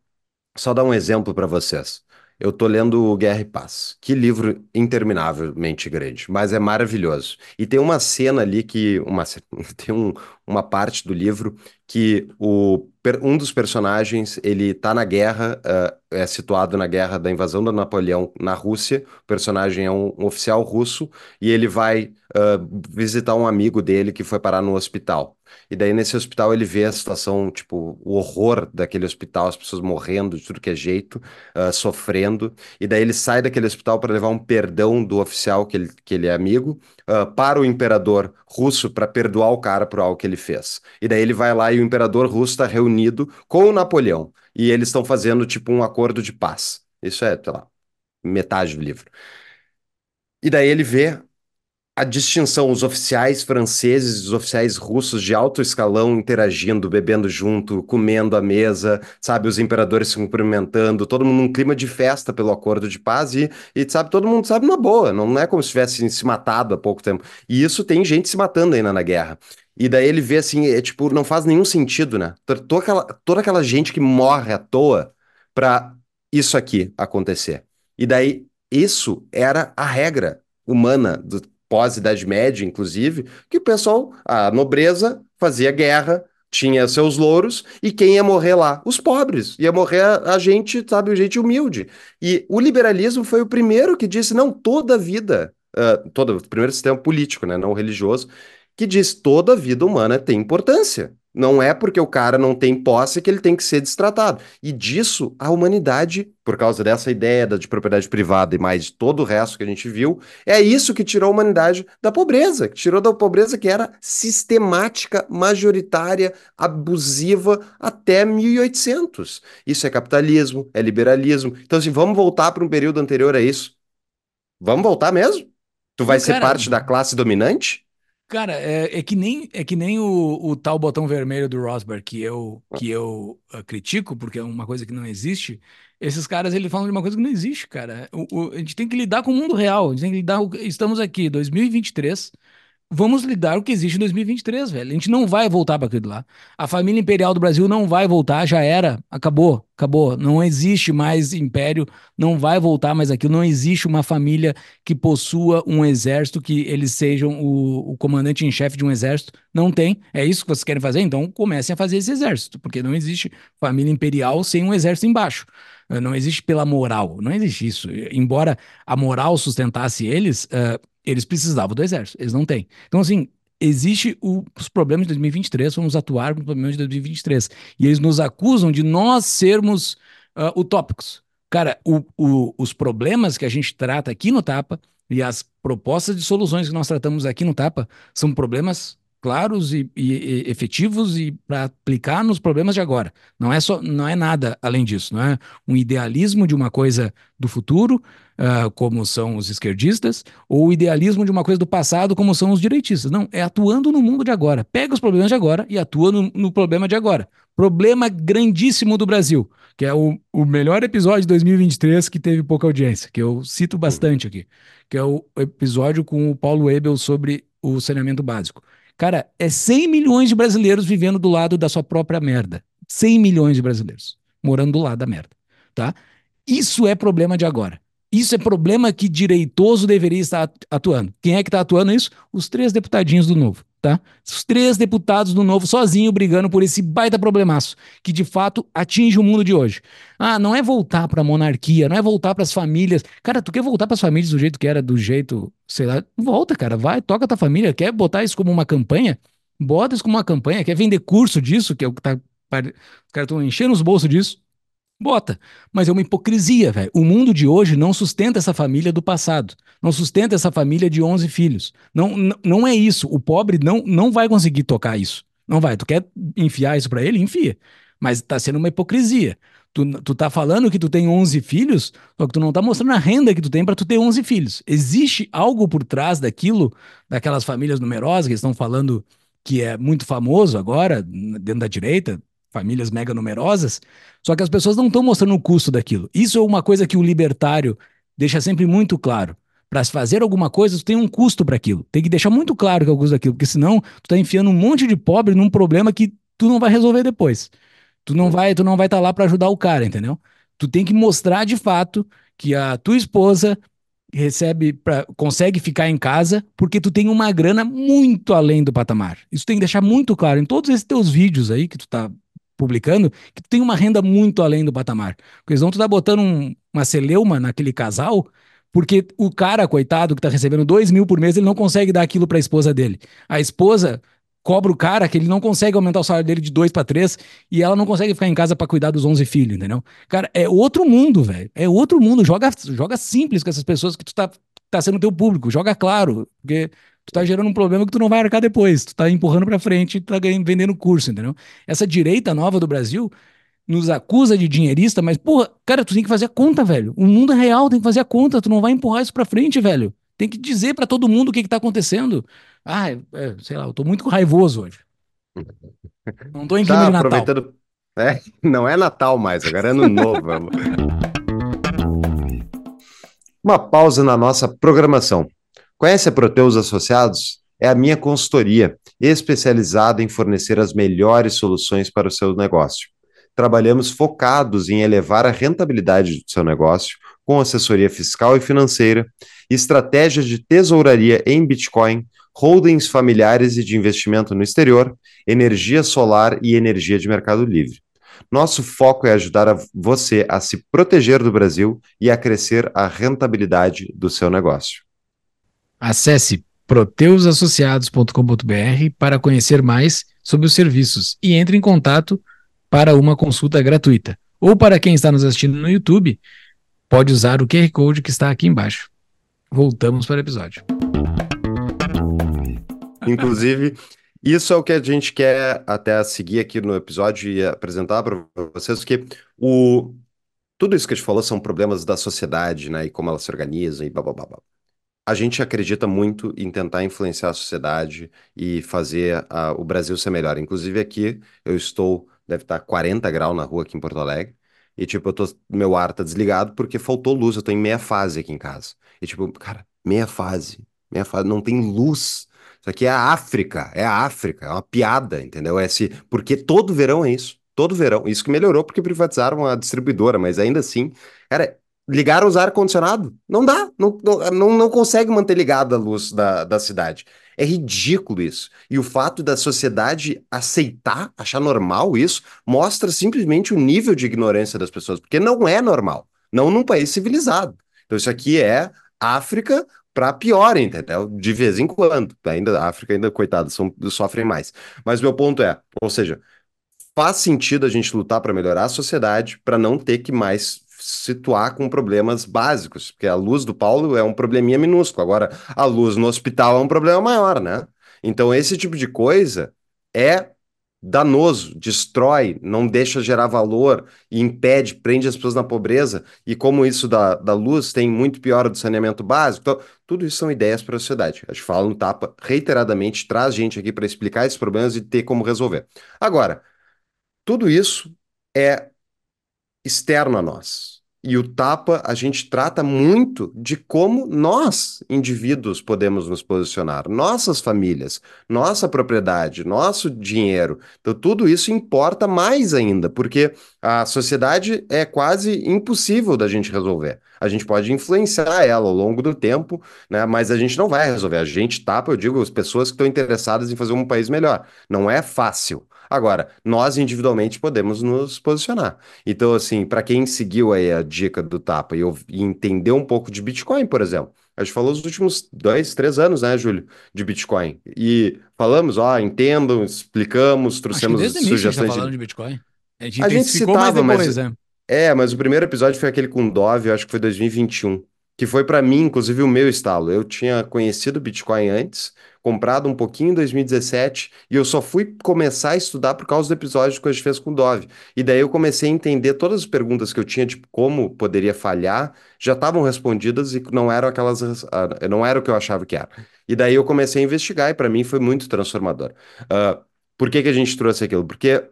só dar um exemplo para vocês. Eu tô lendo Guerra e Paz. Que livro interminavelmente grande, mas é maravilhoso. E tem uma cena ali que uma tem um, uma parte do livro que o, um dos personagens ele tá na guerra, uh, é situado na guerra da invasão do Napoleão na Rússia. O personagem é um, um oficial russo e ele vai uh, visitar um amigo dele que foi parar no hospital. E daí nesse hospital ele vê a situação, tipo, o horror daquele hospital, as pessoas morrendo de tudo que é jeito, uh, sofrendo. E daí ele sai daquele hospital para levar um perdão do oficial que ele, que ele é amigo uh, para o imperador russo para perdoar o cara por algo que ele fez. E daí ele vai lá e o imperador russo está reunido com o Napoleão. E eles estão fazendo, tipo, um acordo de paz. Isso é, sei lá, metade do livro. E daí ele vê a distinção, os oficiais franceses os oficiais russos de alto escalão interagindo, bebendo junto, comendo à mesa, sabe, os imperadores se cumprimentando, todo mundo num clima de festa pelo acordo de paz e, e sabe, todo mundo sabe na boa, não é como se tivesse se matado há pouco tempo. E isso tem gente se matando ainda na guerra. E daí ele vê assim, é tipo, não faz nenhum sentido, né? Toda aquela, toda aquela gente que morre à toa pra isso aqui acontecer. E daí, isso era a regra humana do, pós-Idade Média, inclusive, que o pessoal, a nobreza, fazia guerra, tinha seus louros, e quem ia morrer lá? Os pobres. Ia morrer a, a gente, sabe, gente humilde. E o liberalismo foi o primeiro que disse, não, toda a vida, uh, todo, o primeiro sistema político, né, não religioso, que diz toda a vida humana tem importância. Não é porque o cara não tem posse que ele tem que ser destratado. E disso, a humanidade, por causa dessa ideia de propriedade privada e mais todo o resto que a gente viu, é isso que tirou a humanidade da pobreza, que tirou da pobreza que era sistemática, majoritária, abusiva até 1800. Isso é capitalismo, é liberalismo. Então, assim, vamos voltar para um período anterior a isso. Vamos voltar mesmo? Tu vai ser parte da classe dominante? Cara, é, é que nem, é que nem o, o tal botão vermelho do Rosberg que eu, que eu uh, critico, porque é uma coisa que não existe. Esses caras, eles falam de uma coisa que não existe, cara. O, o- a gente tem que lidar com o mundo real. A gente tem que lidar. Estamos aqui, 2023 vamos lidar o que existe em 2023, velho. A gente não vai voltar para aquilo lá. A família imperial do Brasil não vai voltar, já era, acabou, acabou. Não existe mais império, não vai voltar mais aquilo. Não existe uma família que possua um exército, que eles sejam o, o comandante em chefe de um exército. Não tem. É isso que vocês querem fazer? Então comecem a fazer esse exército, porque não existe família imperial sem um exército embaixo. Não existe pela moral, não existe isso. Embora a moral sustentasse eles, uh, eles precisavam do exército, eles não têm. Então, assim, existe o, os problemas de 2023, vamos atuar com os problemas de 2023. E eles nos acusam de nós sermos uh, utópicos. Cara, o, o, os problemas que a gente trata aqui no Tapa e as propostas de soluções que nós tratamos aqui no Tapa são problemas claros e, e, e efetivos e para aplicar nos problemas de agora. Não é só, não é nada além disso. Não é um idealismo de uma coisa do futuro, uh, como são os esquerdistas, ou o idealismo de uma coisa do passado, como são os direitistas. Não, é atuando no mundo de agora. Pega os problemas de agora e atua no, no problema de agora. Problema grandíssimo do Brasil, que é o, o melhor episódio de 2023 que teve pouca audiência, que eu cito bastante aqui, que é o episódio com o Paulo Ebel sobre o saneamento básico. Cara, é 100 milhões de brasileiros vivendo do lado da sua própria merda. 100 milhões de brasileiros morando do lado da merda, tá? Isso é problema de agora. Isso é problema que direitoso deveria estar atuando. Quem é que está atuando isso? Os três deputadinhos do Novo, tá? Os três deputados do Novo sozinho brigando por esse baita problemaço que de fato atinge o mundo de hoje. Ah, não é voltar para a monarquia, não é voltar para as famílias. Cara, tu quer voltar para as famílias do jeito que era, do jeito, sei lá, volta, cara, vai, toca tua família. Quer botar isso como uma campanha? Bota isso como uma campanha. Quer vender curso disso, que é o que tá. Os caras estão enchendo os bolsos disso. Bota. Mas é uma hipocrisia, velho. O mundo de hoje não sustenta essa família do passado. Não sustenta essa família de 11 filhos. Não, não, é isso. O pobre não, não vai conseguir tocar isso. Não vai. Tu quer enfiar isso para ele? Enfia. Mas tá sendo uma hipocrisia. Tu, tu tá falando que tu tem 11 filhos, só que tu não tá mostrando a renda que tu tem para tu ter 11 filhos. Existe algo por trás daquilo, daquelas famílias numerosas que estão falando que é muito famoso agora, dentro da direita, famílias mega numerosas, só que as pessoas não estão mostrando o custo daquilo. Isso é uma coisa que o libertário deixa sempre muito claro. Para se fazer alguma coisa, tu tem um custo para aquilo. Tem que deixar muito claro que é o custo daquilo, porque senão tu tá enfiando um monte de pobre num problema que tu não vai resolver depois. Tu não vai, tu não vai estar tá lá para ajudar o cara, entendeu? Tu tem que mostrar de fato que a tua esposa recebe pra, consegue ficar em casa porque tu tem uma grana muito além do patamar. Isso tem que deixar muito claro em todos esses teus vídeos aí que tu tá publicando, que tu tem uma renda muito além do patamar. Porque senão tu tá botando um, uma celeuma naquele casal, porque o cara, coitado, que tá recebendo dois mil por mês, ele não consegue dar aquilo para a esposa dele. A esposa cobra o cara que ele não consegue aumentar o salário dele de dois para três e ela não consegue ficar em casa para cuidar dos 11 filhos, entendeu? Cara, é outro mundo, velho. É outro mundo. Joga, joga simples com essas pessoas que tu tá, tá sendo teu público. Joga claro, porque tu tá gerando um problema que tu não vai arcar depois. Tu tá empurrando para frente e tá ganhando, vendendo curso, entendeu? Essa direita nova do Brasil nos acusa de dinheirista, mas, porra, cara, tu tem que fazer a conta, velho. O mundo é real, tem que fazer a conta. Tu não vai empurrar isso pra frente, velho. Tem que dizer para todo mundo o que, que tá acontecendo. Ah, é, é, sei lá, eu tô muito raivoso hoje. Não tô em clima Tá de Natal. aproveitando. É, não é Natal mais, agora é Ano Novo. Uma pausa na nossa programação. Conhece a Proteus Associados? É a minha consultoria, especializada em fornecer as melhores soluções para o seu negócio. Trabalhamos focados em elevar a rentabilidade do seu negócio, com assessoria fiscal e financeira, estratégias de tesouraria em Bitcoin, holdings familiares e de investimento no exterior, energia solar e energia de mercado livre. Nosso foco é ajudar a você a se proteger do Brasil e a crescer a rentabilidade do seu negócio. Acesse proteusassociados.com.br para conhecer mais sobre os serviços e entre em contato para uma consulta gratuita. Ou para quem está nos assistindo no YouTube, pode usar o QR Code que está aqui embaixo. Voltamos para o episódio. Inclusive, isso é o que a gente quer até seguir aqui no episódio e apresentar para vocês, que o tudo isso que a gente falou são problemas da sociedade, né, e como ela se organiza e blá. A gente acredita muito em tentar influenciar a sociedade e fazer a- o Brasil ser melhor. Inclusive aqui, eu estou, deve estar 40 graus na rua aqui em Porto Alegre, e tipo, eu tô, meu ar tá desligado porque faltou luz, eu tô em meia fase aqui em casa. E tipo, cara, meia fase, meia fase, não tem luz. Isso aqui é a África, é a África, é uma piada, entendeu? É porque todo verão é isso. Todo verão. Isso que melhorou porque privatizaram a distribuidora, mas ainda assim, cara, ligaram os ar-condicionado. Não dá, não, não, não, consegue manter ligada a luz da, da cidade. É ridículo isso. E o fato da sociedade aceitar, achar normal isso, mostra simplesmente o nível de ignorância das pessoas, porque não é normal. Não num país civilizado. Então, isso aqui é África para pior, entendeu? De vez em quando. Ainda, a África ainda, coitada, sofrem mais. Mas meu ponto é, ou seja, faz sentido a gente lutar para melhorar a sociedade, para não ter que mais situar com problemas básicos, porque a luz do Paulo é um probleminha minúsculo, agora a luz no hospital é um problema maior, né? Então esse tipo de coisa é danoso, destrói, não deixa gerar valor e impede, prende as pessoas na pobreza, e como isso da, da luz tem muito pior do saneamento básico, então tudo isso são ideias para a sociedade. A gente fala no Tapa reiteradamente, traz gente aqui para explicar esses problemas e ter como resolver. Agora, tudo isso é externo a nós. E o tapa, a gente trata muito de como nós, indivíduos, podemos nos posicionar, nossas famílias, nossa propriedade, nosso dinheiro. Então, tudo isso importa mais ainda, porque a sociedade é quase impossível da gente resolver. A gente pode influenciar ela ao longo do tempo, né? Mas a gente não vai resolver. A gente tapa, eu digo, as pessoas que estão interessadas em fazer um país melhor. Não é fácil. Agora, nós individualmente podemos nos posicionar. Então, assim, para quem seguiu aí a dica do Tapa e, e entendeu um pouco de Bitcoin, por exemplo, a gente falou os últimos dois, três anos, né, Júlio, de Bitcoin. E falamos, ó, entendam, explicamos, Acho que desde trouxemos início a gente tá sugestões falando de. de Bitcoin. A gente A gente intensificou mais citava, mas depois, né? é, mas o primeiro episódio foi aquele com Dove, eu acho que foi 2021, que foi para mim, inclusive, o meu estalo. Eu tinha conhecido Bitcoin antes, comprado um pouquinho em 2017, e eu só fui começar a estudar por causa do episódio que a gente fez com o Dove. E daí eu comecei a entender todas as perguntas que eu tinha, tipo, como poderia falhar, já estavam respondidas e não eram aquelas, ah, não era o que eu achava que era. E daí eu comecei a investigar, e para mim foi muito transformador. Ah, por que que a gente trouxe aquilo? Porque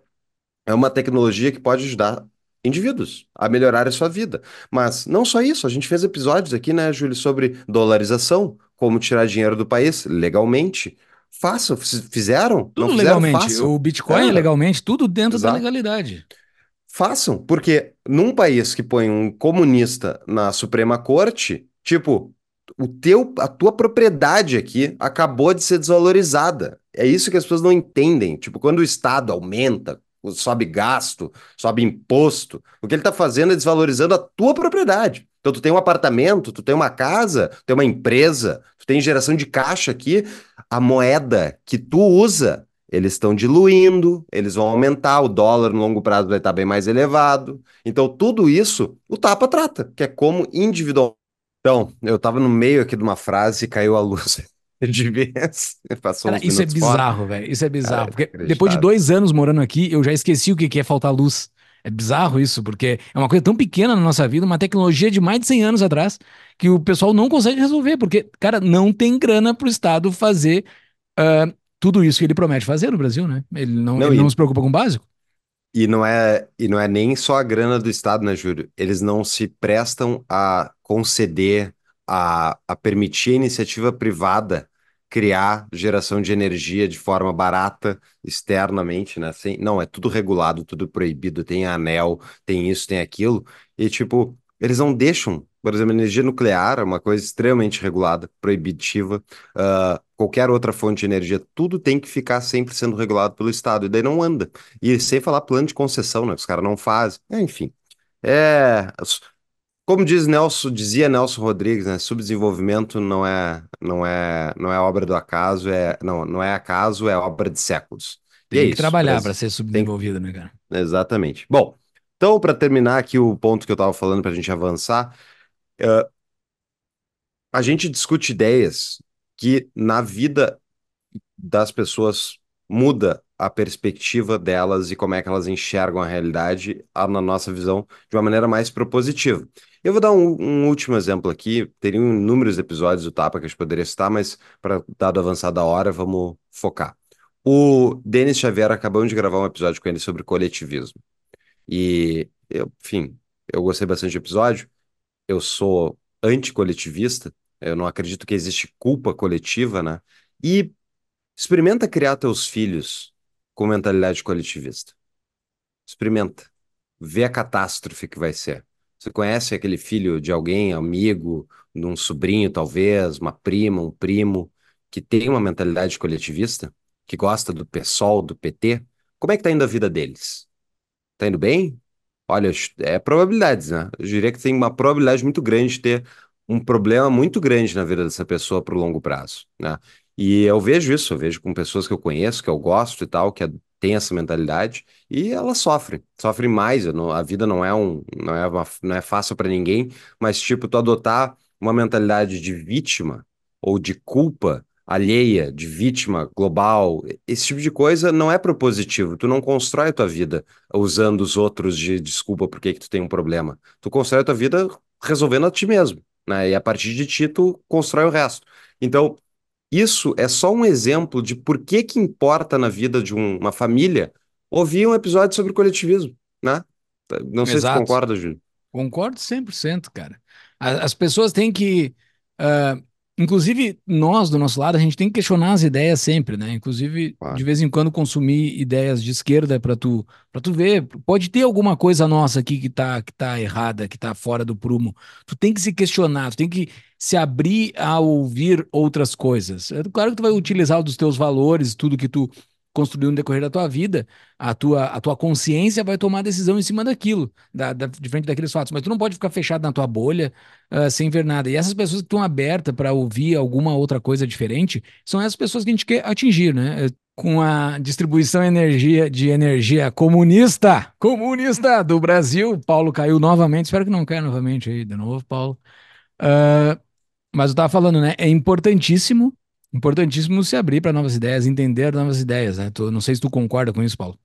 é uma tecnologia que pode ajudar indivíduos a melhorar a sua vida. Mas não só isso, a gente fez episódios aqui, né, Júlio, sobre dolarização, como tirar dinheiro do país legalmente. Façam, fiz- fizeram? Não Tudo fizeram? legalmente. Façam. O Bitcoin é legalmente, tudo dentro da exato. legalidade. Façam, porque num país que põe um comunista na Suprema Corte, tipo, o teu, a tua propriedade aqui acabou de ser desvalorizada. É isso que as pessoas não entendem. Tipo, quando o Estado aumenta, sobe gasto, sobe imposto, o que ele está fazendo é desvalorizando a tua propriedade. Então, tu tem um apartamento, tu tem uma casa, tu tem uma empresa, tu tem geração de caixa aqui, a moeda que tu usa eles estão diluindo, eles vão aumentar, o dólar no longo prazo vai estar bem mais elevado. Então, tudo isso o Tapa trata, que é como individual. Então, eu estava no meio aqui de uma frase e caiu a luz de vez, passou Cara, isso é bizarro, velho. Isso é bizarro. Cara, Porque depois de dois anos morando aqui, eu já esqueci o que é faltar luz. É bizarro isso, porque é uma coisa tão pequena na nossa vida, uma tecnologia de mais de 100 anos atrás, que o pessoal não consegue resolver, porque, cara, não tem grana pro Estado fazer ah, tudo isso que ele promete fazer no Brasil, né? Ele não, Não, ele não e- se preocupa com o básico. E não é, e não é nem só a grana do Estado, né, Júlio? Eles não se prestam a conceder, a, a permitir a iniciativa privada criar geração de energia de forma barata externamente, né? Sem, não, é tudo regulado, tudo proibido, tem anel, tem isso, tem aquilo. E, tipo, eles não deixam, por exemplo, energia nuclear é uma coisa extremamente regulada, proibitiva. Ah, qualquer outra fonte de energia, tudo tem que ficar sempre sendo regulado pelo Estado, e daí não anda. E sem falar plano de concessão, né? Os caras não fazem. É, enfim. É. Como diz Nelson, dizia Nelson Rodrigues, né? Subdesenvolvimento não é, não é, não é obra do acaso, é, não, não é acaso, é obra de séculos. E é Tem que isso. trabalhar para ser subdesenvolvido, né, cara? Exatamente. Bom, então, para terminar aqui o ponto que eu estava falando para a gente avançar, eh, a gente discute ideias que na vida das pessoas muda a perspectiva delas e como é que elas enxergam a realidade, a, na nossa visão, de uma maneira mais propositiva. Eu vou dar um, um último exemplo aqui. Teriam inúmeros episódios do Tapa que a gente poderia citar, mas para dado avançar da hora, vamos focar. O Denis Xavier acabou de gravar um episódio com ele sobre coletivismo. E, eu, enfim, eu gostei bastante do episódio. Eu sou anticoletivista, eu não acredito que existe culpa coletiva, né? E experimenta criar teus filhos com mentalidade coletivista. Experimenta. Vê a catástrofe que vai ser. Você conhece aquele filho de alguém, amigo, de um sobrinho, talvez, uma prima, um primo, que tem uma mentalidade coletivista, que gosta do PSOL, do PT? Como é que tá indo a vida deles? Tá indo bem? Olha, é probabilidades, né? Eu diria que tem uma probabilidade muito grande de ter um problema muito grande na vida dessa pessoa para o longo prazo, né? E eu vejo isso, eu vejo com pessoas que eu conheço, que eu gosto e tal, que têm essa mentalidade, e elas sofrem, sofrem mais. Não, a vida não é um, não é uma, não é fácil para ninguém, mas tipo, tu adotar uma mentalidade de vítima ou de culpa alheia, de vítima global, esse tipo de coisa não é propositivo. Tu não constrói a tua vida usando os outros de desculpa por que tu tem um problema. Tu constrói a tua vida resolvendo a ti mesmo, né? E a partir de ti tu constrói o resto. Então, isso é só um exemplo de por que que importa na vida de um- uma família ouvir um episódio sobre coletivismo, né? Não sei se Exato. concorda, Júlio. Concordo 100%, cara. As pessoas têm que, ah, inclusive nós do nosso lado, a gente tem que questionar as ideias sempre, né? Inclusive, de Claro. vez em quando consumir ideias de esquerda para tu, para tu ver, pode ter alguma coisa nossa aqui que tá, que tá errada, que tá fora do prumo. Tu tem que se questionar, tu tem que se abrir a ouvir outras coisas. É claro que tu vai utilizar dos teus valores, tudo que tu construiu no decorrer da tua vida, a tua, a tua consciência vai tomar decisão em cima daquilo da, da, de frente daqueles fatos, mas tu não pode ficar fechado na tua bolha ah, sem ver nada. E essas pessoas que estão abertas para ouvir alguma outra coisa diferente são essas pessoas que a gente quer atingir, né? Eh, Com a distribuição energia, de energia comunista, comunista do Brasil, Paulo caiu novamente. Espero que não caia novamente aí de novo, Paulo. Ah, mas eu tava falando, né? É importantíssimo, importantíssimo se abrir para novas ideias, entender novas ideias, né? Tu- não sei se tu concorda com isso, Paulo.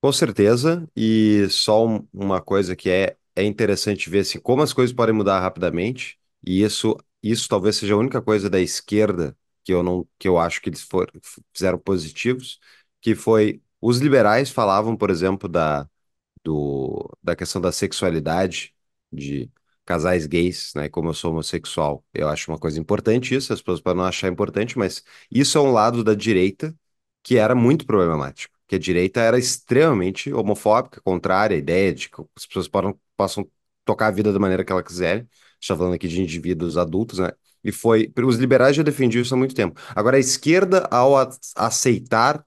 Com certeza, e só um- uma coisa que é, é interessante ver assim, como as coisas podem mudar rapidamente, e isso, isso talvez seja a única coisa da esquerda que eu não, que eu acho que eles for, fizeram positivos, que foi os liberais falavam, por exemplo, da, do, da questão da sexualidade de casais gays, né? Como eu sou homossexual, eu acho uma coisa importante isso, as pessoas podem não achar importante, mas isso é um lado da direita que era muito problemático, que a direita era extremamente homofóbica, contrária à ideia de que as pessoas possam, possam tocar a vida da maneira que elas quiserem. Está falando aqui de indivíduos adultos, né? E foi, os liberais já defendiam isso há muito tempo. Agora, a esquerda, ao a- aceitar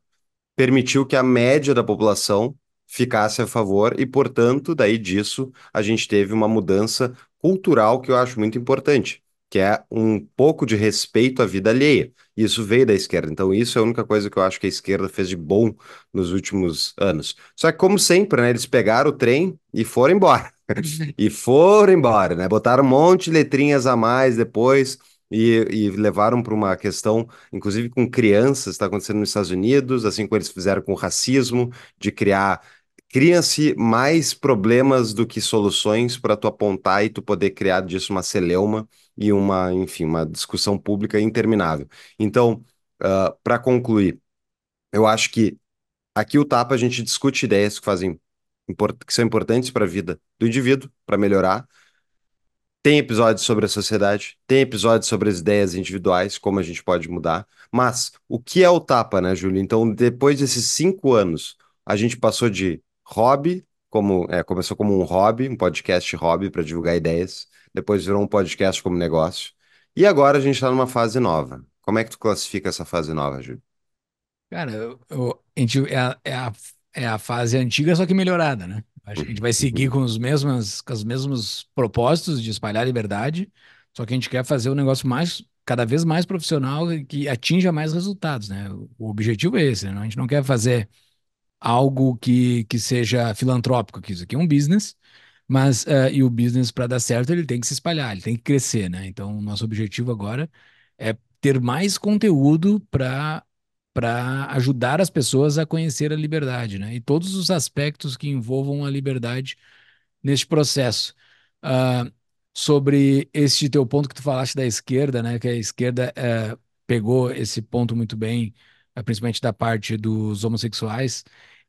permitiu que a média da população ficasse a favor e, portanto, daí disso a gente teve uma mudança cultural que eu acho muito importante, que é um pouco de respeito à vida alheia. Isso veio da esquerda. Então, isso é a única coisa que eu acho que a esquerda fez de bom nos últimos anos. Só que, como sempre, né, eles pegaram o trem e foram embora. E foram embora, né? Botaram um monte de letrinhas a mais depois e, e levaram para uma questão inclusive com crianças, está acontecendo nos Estados Unidos, assim como eles fizeram com o racismo, de criar. Cria-se mais problemas do que soluções para tu apontar e tu poder criar disso uma celeuma e uma, enfim, uma discussão pública interminável. Então, para concluir, eu acho que aqui o Tapa a gente discute ideias que fazem que são importantes para a vida do indivíduo, para melhorar, tem episódios sobre a sociedade, tem episódios sobre as ideias individuais, como a gente pode mudar. Mas o que é o tapa, né, Júlio? Então, depois desses cinco anos, a gente passou de hobby, como é, começou como um hobby, um podcast hobby para divulgar ideias, depois virou um podcast como negócio, e agora a gente está numa fase nova. Como é que tu classifica essa fase nova, Júlio? Cara, eu- eu- a gente, é, a, é, a, é a fase antiga, só que melhorada, né? Acho que a gente vai seguir Uhum. com os mesmos, com os mesmos propósitos de espalhar liberdade, só que a gente quer fazer um negócio mais, cada vez mais profissional e que atinja mais resultados, né? O, o objetivo é esse, né? A gente não quer fazer algo que, que seja filantrópico, que isso aqui é um business, mas eh, e o business para dar certo ele tem que se espalhar, ele tem que crescer, né? Então, nosso objetivo agora é ter mais conteúdo para para ajudar as pessoas a conhecer a liberdade, né? E todos os aspectos que envolvam a liberdade neste processo. Uh, sobre esse teu ponto que tu falaste da esquerda, né? Que a esquerda uh, pegou esse ponto muito bem, uh, principalmente da parte dos homossexuais.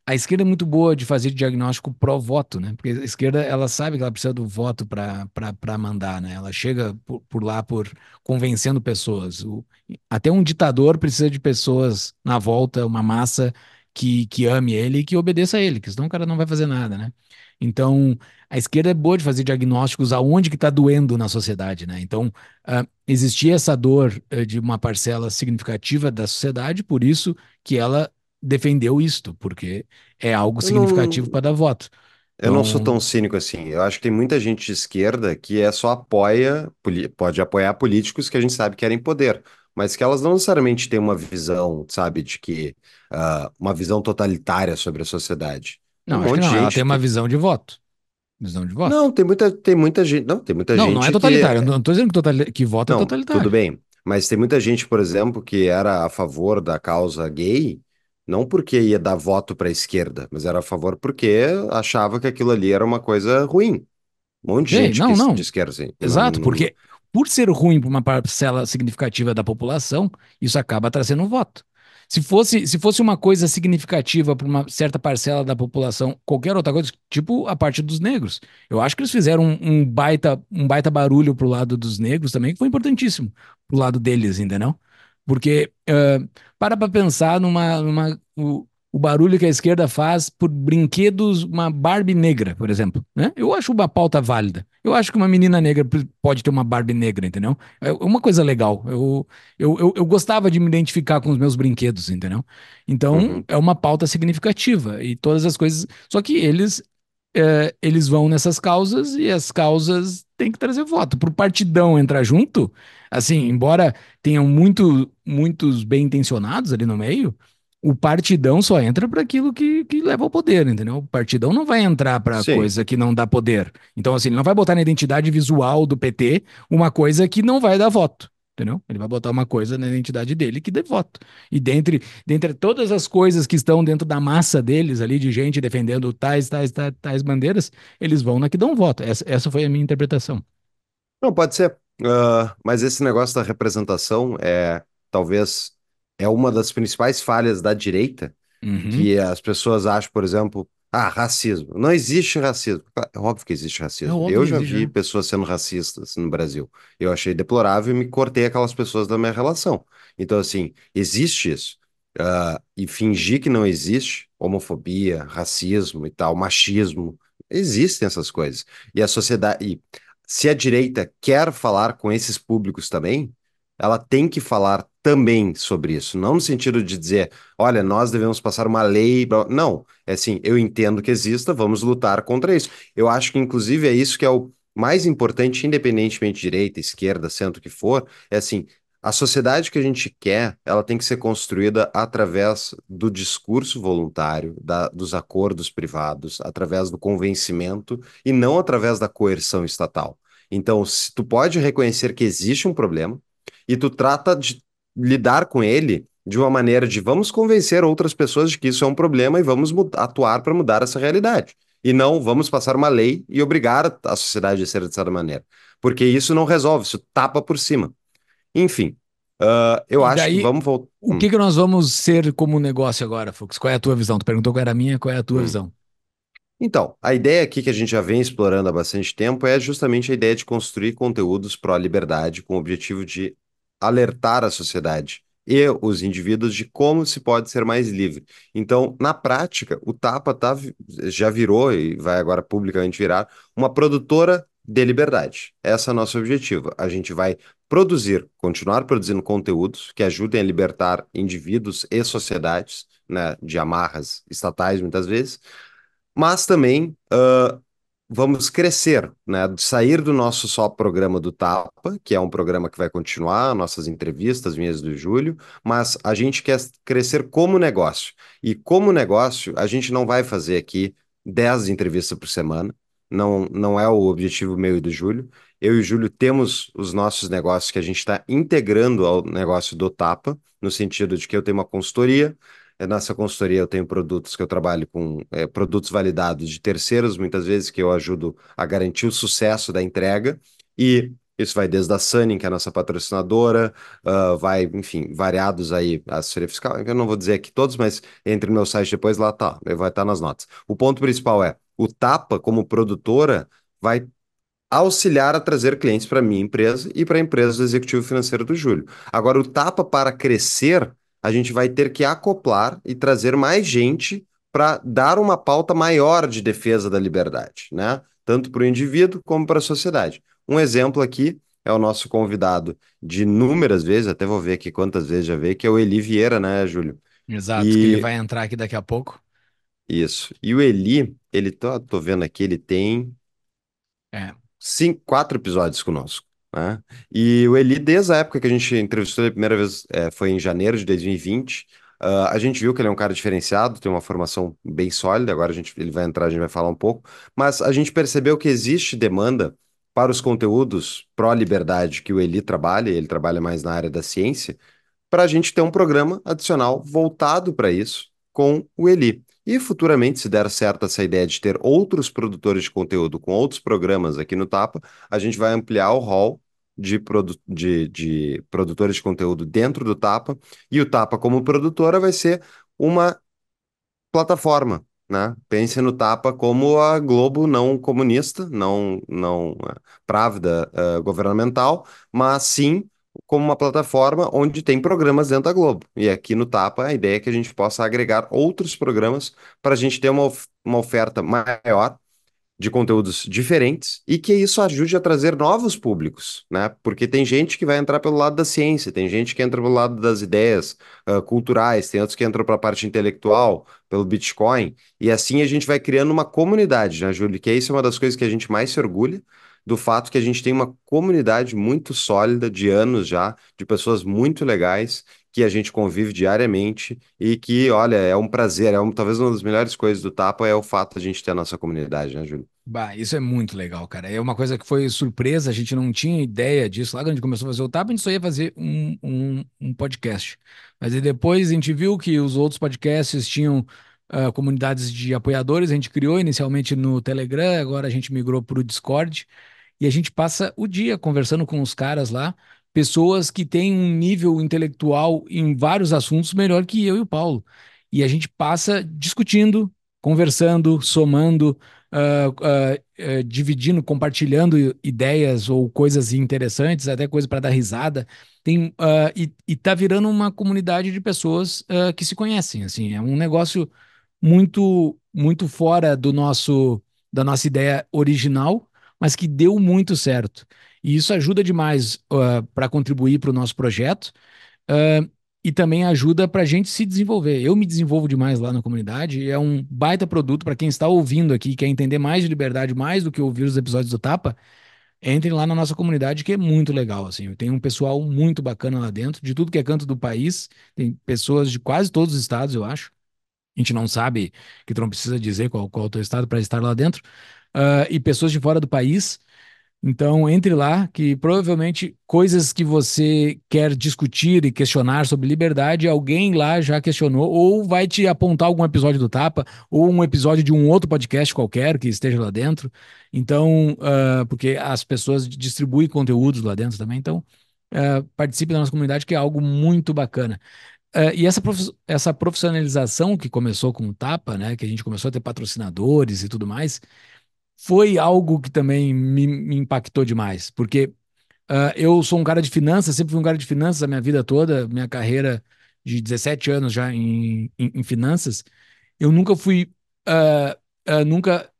A esquerda é muito boa de fazer diagnóstico pró-voto, né? Porque a esquerda, ela sabe que ela precisa do voto para mandar, né? Ela chega por, por, lá por convencendo pessoas. O, até um ditador precisa de pessoas na volta, uma massa que, que ame ele e que obedeça a ele, que senão o cara não vai fazer nada, né? Então, a esquerda é boa de fazer diagnósticos aonde que está doendo na sociedade, né? Então, uh, existia essa dor uh, de uma parcela significativa da sociedade, por isso que ela defendeu isto, porque é algo significativo para dar voto. Eu não sou tão então cínico assim. Eu acho que tem muita gente de esquerda que é só apoia, pode apoiar políticos que a gente sabe que querem poder, mas que elas não necessariamente têm uma visão, sabe, de que uh, uma visão totalitária sobre a sociedade. Não, um acho que não. Ela tem uma visão de voto. Visão de voto. Não, tem muita, tem muita gente. Não, tem muita não, gente. Não, não é totalitário. Que... Não estou dizendo que, total... que voto é não, é totalitário. Tudo bem. Mas tem muita gente, por exemplo, que era a favor da causa gay, não porque ia dar voto para a esquerda, mas era a favor porque achava que aquilo ali era uma coisa ruim. Um monte de Ei, gente não, que não. diz que era assim. Exato, não, porque por ser ruim para uma parcela significativa da população, isso acaba trazendo um voto. Se fosse, se fosse uma coisa significativa para uma certa parcela da população, qualquer outra coisa, tipo a parte dos negros. Eu acho que eles fizeram um, um baita, um baita barulho pro lado dos negros também, que foi importantíssimo pro lado deles, entendeu? Porque uh, para para pensar numa, numa o, o barulho que a esquerda faz por brinquedos, uma Barbie negra, por exemplo. Né? Eu acho uma pauta válida. Eu acho que uma menina negra pode ter uma Barbie negra, entendeu? É uma coisa legal. Eu, eu, eu, eu gostava de me identificar com os meus brinquedos, entendeu? Então, uhum. é uma pauta significativa. E todas as coisas. Só que eles. É, eles vão nessas causas e as causas têm que trazer voto. Para o partidão entrar junto, assim, embora tenham muito, muitos bem intencionados ali no meio, o partidão só entra para aquilo que, que leva ao poder, entendeu? O partidão não vai entrar para coisa que não dá poder. Então, assim, ele não vai botar na identidade visual do PT uma coisa que não vai dar voto. Entendeu? Ele vai botar uma coisa na identidade dele que dê voto. E dentre, dentre todas as coisas que estão dentro da massa deles ali, de gente defendendo tais, tais, tais, tais bandeiras, eles vão na que dão voto. Essa, essa foi a minha interpretação. Não, pode ser. Uh, mas esse negócio da representação é talvez é uma das principais falhas da direita, uhum. que as pessoas acham, por exemplo, ah, racismo. Não existe racismo. É óbvio que existe racismo. É eu já vi né? pessoas sendo racistas no Brasil. Eu achei deplorável e me cortei aquelas pessoas da minha relação. Então, assim, existe isso. Uh, e fingir que não existe homofobia, racismo e tal, machismo, existem essas coisas. E a sociedade. E se a direita quer falar com esses públicos também, ela tem que falar também sobre isso, não no sentido de dizer, olha, nós devemos passar uma lei, não, é assim, eu entendo que exista, vamos lutar contra isso. Eu acho que inclusive é isso que é o mais importante, independentemente de direita, esquerda, centro que for, é assim, a sociedade que a gente quer, ela tem que ser construída através do discurso voluntário, da, dos acordos privados, através do convencimento e não através da coerção estatal. Então, se tu pode reconhecer que existe um problema, e tu trata de lidar com ele de uma maneira de vamos convencer outras pessoas de que isso é um problema e vamos atuar para mudar essa realidade. E não vamos passar uma lei e obrigar a sociedade a ser de certa maneira. Porque isso não resolve, isso tapa por cima. Enfim, uh, eu e acho daí, que vamos voltar. O que, que nós vamos ser como negócio agora, Fux? Qual é a tua visão? Tu perguntou qual era a minha, qual é a tua hum. visão? Então, a ideia aqui que a gente já vem explorando há bastante tempo é justamente a ideia de construir conteúdos pró-liberdade com o objetivo de alertar a sociedade e os indivíduos de como se pode ser mais livre. Então, na prática, o Tapa tá, já virou e vai agora publicamente virar uma produtora de liberdade. Esse é o nosso objetivo. A gente vai produzir, continuar produzindo conteúdos que ajudem a libertar indivíduos e sociedades, né, de amarras estatais muitas vezes, mas também uh, vamos crescer, né? Sair do nosso só programa do Tapa, que é um programa que vai continuar, nossas entrevistas, minhas do Júlio, mas a gente quer crescer como negócio. E como negócio, a gente não vai fazer aqui 10 entrevistas por semana, não, não é o objetivo meu do Júlio. Eu e o Júlio temos os nossos negócios que a gente está integrando ao negócio do Tapa, no sentido de que eu tenho uma consultoria, nessa consultoria eu tenho produtos que eu trabalho com é, produtos validados de terceiros, muitas vezes que eu ajudo a garantir o sucesso da entrega, e isso vai desde a Sunning, que é a nossa patrocinadora, uh, vai, enfim, variados aí, a assessoria fiscal, eu não vou dizer aqui todos, mas entre no meu site depois, lá tá, vai estar nas notas. O ponto principal é, o Tapa, como produtora, vai auxiliar a trazer clientes para a minha empresa e para a empresa do executivo financeiro do Júlio. Agora, o Tapa, para crescer, a gente vai ter que acoplar e trazer mais gente para dar uma pauta maior de defesa da liberdade, né? Tanto para o indivíduo como para a sociedade. Um exemplo aqui é o nosso convidado de inúmeras vezes, até vou ver aqui quantas vezes já veio, que é o Eli Vieira, né, Júlio? Exato, que ele E vai entrar aqui daqui a pouco. isso. E o Eli, ele tô, tô vendo aqui, ele tem É, cinco, quatro episódios conosco, né? E o Eli, desde a época que a gente entrevistou ele a primeira vez, é, foi em janeiro de 2020, ah, a gente viu que ele é um cara diferenciado, tem uma formação bem sólida, agora a gente, ele vai entrar, a gente vai falar um pouco, mas a gente percebeu que existe demanda para os conteúdos pró-liberdade que o Eli trabalha, ele trabalha mais na área da ciência, para a gente ter um programa adicional voltado para isso com o Eli. E futuramente, se der certo essa ideia de ter outros produtores de conteúdo com outros programas aqui no Tapa, a gente vai ampliar o hall de, produ de, de produtores de conteúdo dentro do Tapa, e o Tapa, como produtora, vai ser uma plataforma, né? Pense no Tapa como a Globo não comunista, não, não eh, právida, eh, governamental, mas sim como uma plataforma onde tem programas dentro da Globo. E aqui no Tapa a ideia é que a gente possa agregar outros programas para a gente ter uma, of- uma oferta maior de conteúdos diferentes e que isso ajude a trazer novos públicos, né? Porque tem gente que vai entrar pelo lado da ciência, tem gente que entra pelo lado das ideias ah, culturais, tem outros que entram para a parte intelectual, pelo Bitcoin, e assim a gente vai criando uma comunidade, né, Júlio? Que isso é uma das coisas que a gente mais se orgulha, do fato que a gente tem uma comunidade muito sólida de anos já, de pessoas muito legais. Que a gente convive diariamente e que, olha, é um prazer, é um, talvez uma das melhores coisas do Tapa é o fato de a gente ter a nossa comunidade, né, Júlio? bah, isso é muito legal, cara. É uma coisa que foi surpresa, a gente não tinha ideia disso. Lá quando a gente começou a fazer o Tapa, a gente só ia fazer um, um, um podcast. Mas depois a gente viu que os outros podcasts tinham ah, comunidades de apoiadores, a gente criou inicialmente no Telegram, agora a gente migrou para o Discord. E a gente passa o dia conversando com os caras lá, pessoas que têm um nível intelectual em vários assuntos melhor que eu e o Paulo. E a gente passa discutindo, conversando, somando, ah, ah, eh, dividindo, compartilhando ideias ou coisas interessantes, até coisa para dar risada. Tem, e, e tá virando uma comunidade de pessoas que se conhecem, assim, é um negócio muito muito fora do nosso da nossa ideia original, mas que deu muito certo. E isso ajuda demais para contribuir para o nosso projeto, ah, e também ajuda para a gente se desenvolver. Eu me desenvolvo demais lá na comunidade, e é um baita produto para quem está ouvindo aqui, quer entender mais de liberdade, mais do que ouvir os episódios do Tapa. Entrem lá na nossa comunidade, que é muito legal, assim. Tem um pessoal muito bacana lá dentro, de tudo que é canto do país. Tem pessoas de quase todos os estados, eu acho. A gente não sabe, que tu não precisa dizer qual, qual é o teu estado para estar lá dentro. Ah, e pessoas de fora do país. Então, entre lá, que provavelmente coisas que você quer discutir e questionar sobre liberdade, alguém lá já questionou, ou vai te apontar algum episódio do Tapa, ou um episódio de um outro podcast qualquer que esteja lá dentro. Então, ah, porque as pessoas distribuem conteúdos lá dentro também. Então, ah, participe da nossa comunidade, que é algo muito bacana. Ah, e essa, prof- essa profissionalização que começou com o Tapa, né, que a gente começou a ter patrocinadores e tudo mais foi algo que também me, me impactou demais, porque ah, eu sou um cara de finanças, sempre fui um cara de finanças a minha vida toda, minha carreira de 17 anos já em, em, em finanças, eu nunca fui, ah, nunca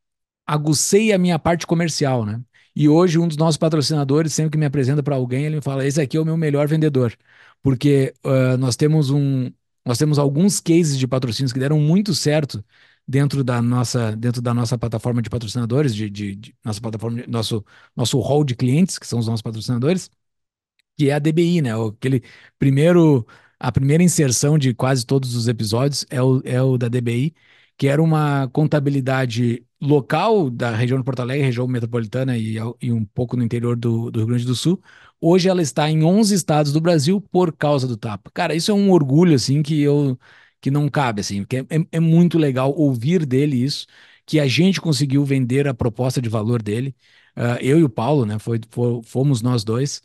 agucei a minha parte comercial, né? E hoje um dos nossos patrocinadores, sempre que me apresenta para alguém, ele me fala: esse aqui é o meu melhor vendedor, porque ah, nós temos um, nós temos alguns cases de patrocínios que deram muito certo dentro da nossa, dentro da nossa plataforma de patrocinadores, de, de- de- nossa plataforma, de- nosso, nosso hall de clientes, que são os nossos patrocinadores, que é a DBI, né? Aquele primeiro, a primeira inserção de quase todos os episódios é o, é o da DBI, que era uma contabilidade local da região de Porto Alegre, região metropolitana e, e um pouco no interior do, do Rio Grande do Sul. Hoje ela está em 11 estados do Brasil por causa do Tapa. Cara, isso é um orgulho, assim, que eu que não cabe, assim, porque é, é muito legal ouvir dele isso, que a gente conseguiu vender a proposta de valor dele. Uh, eu e o Paulo, né? Foi, fomos nós dois.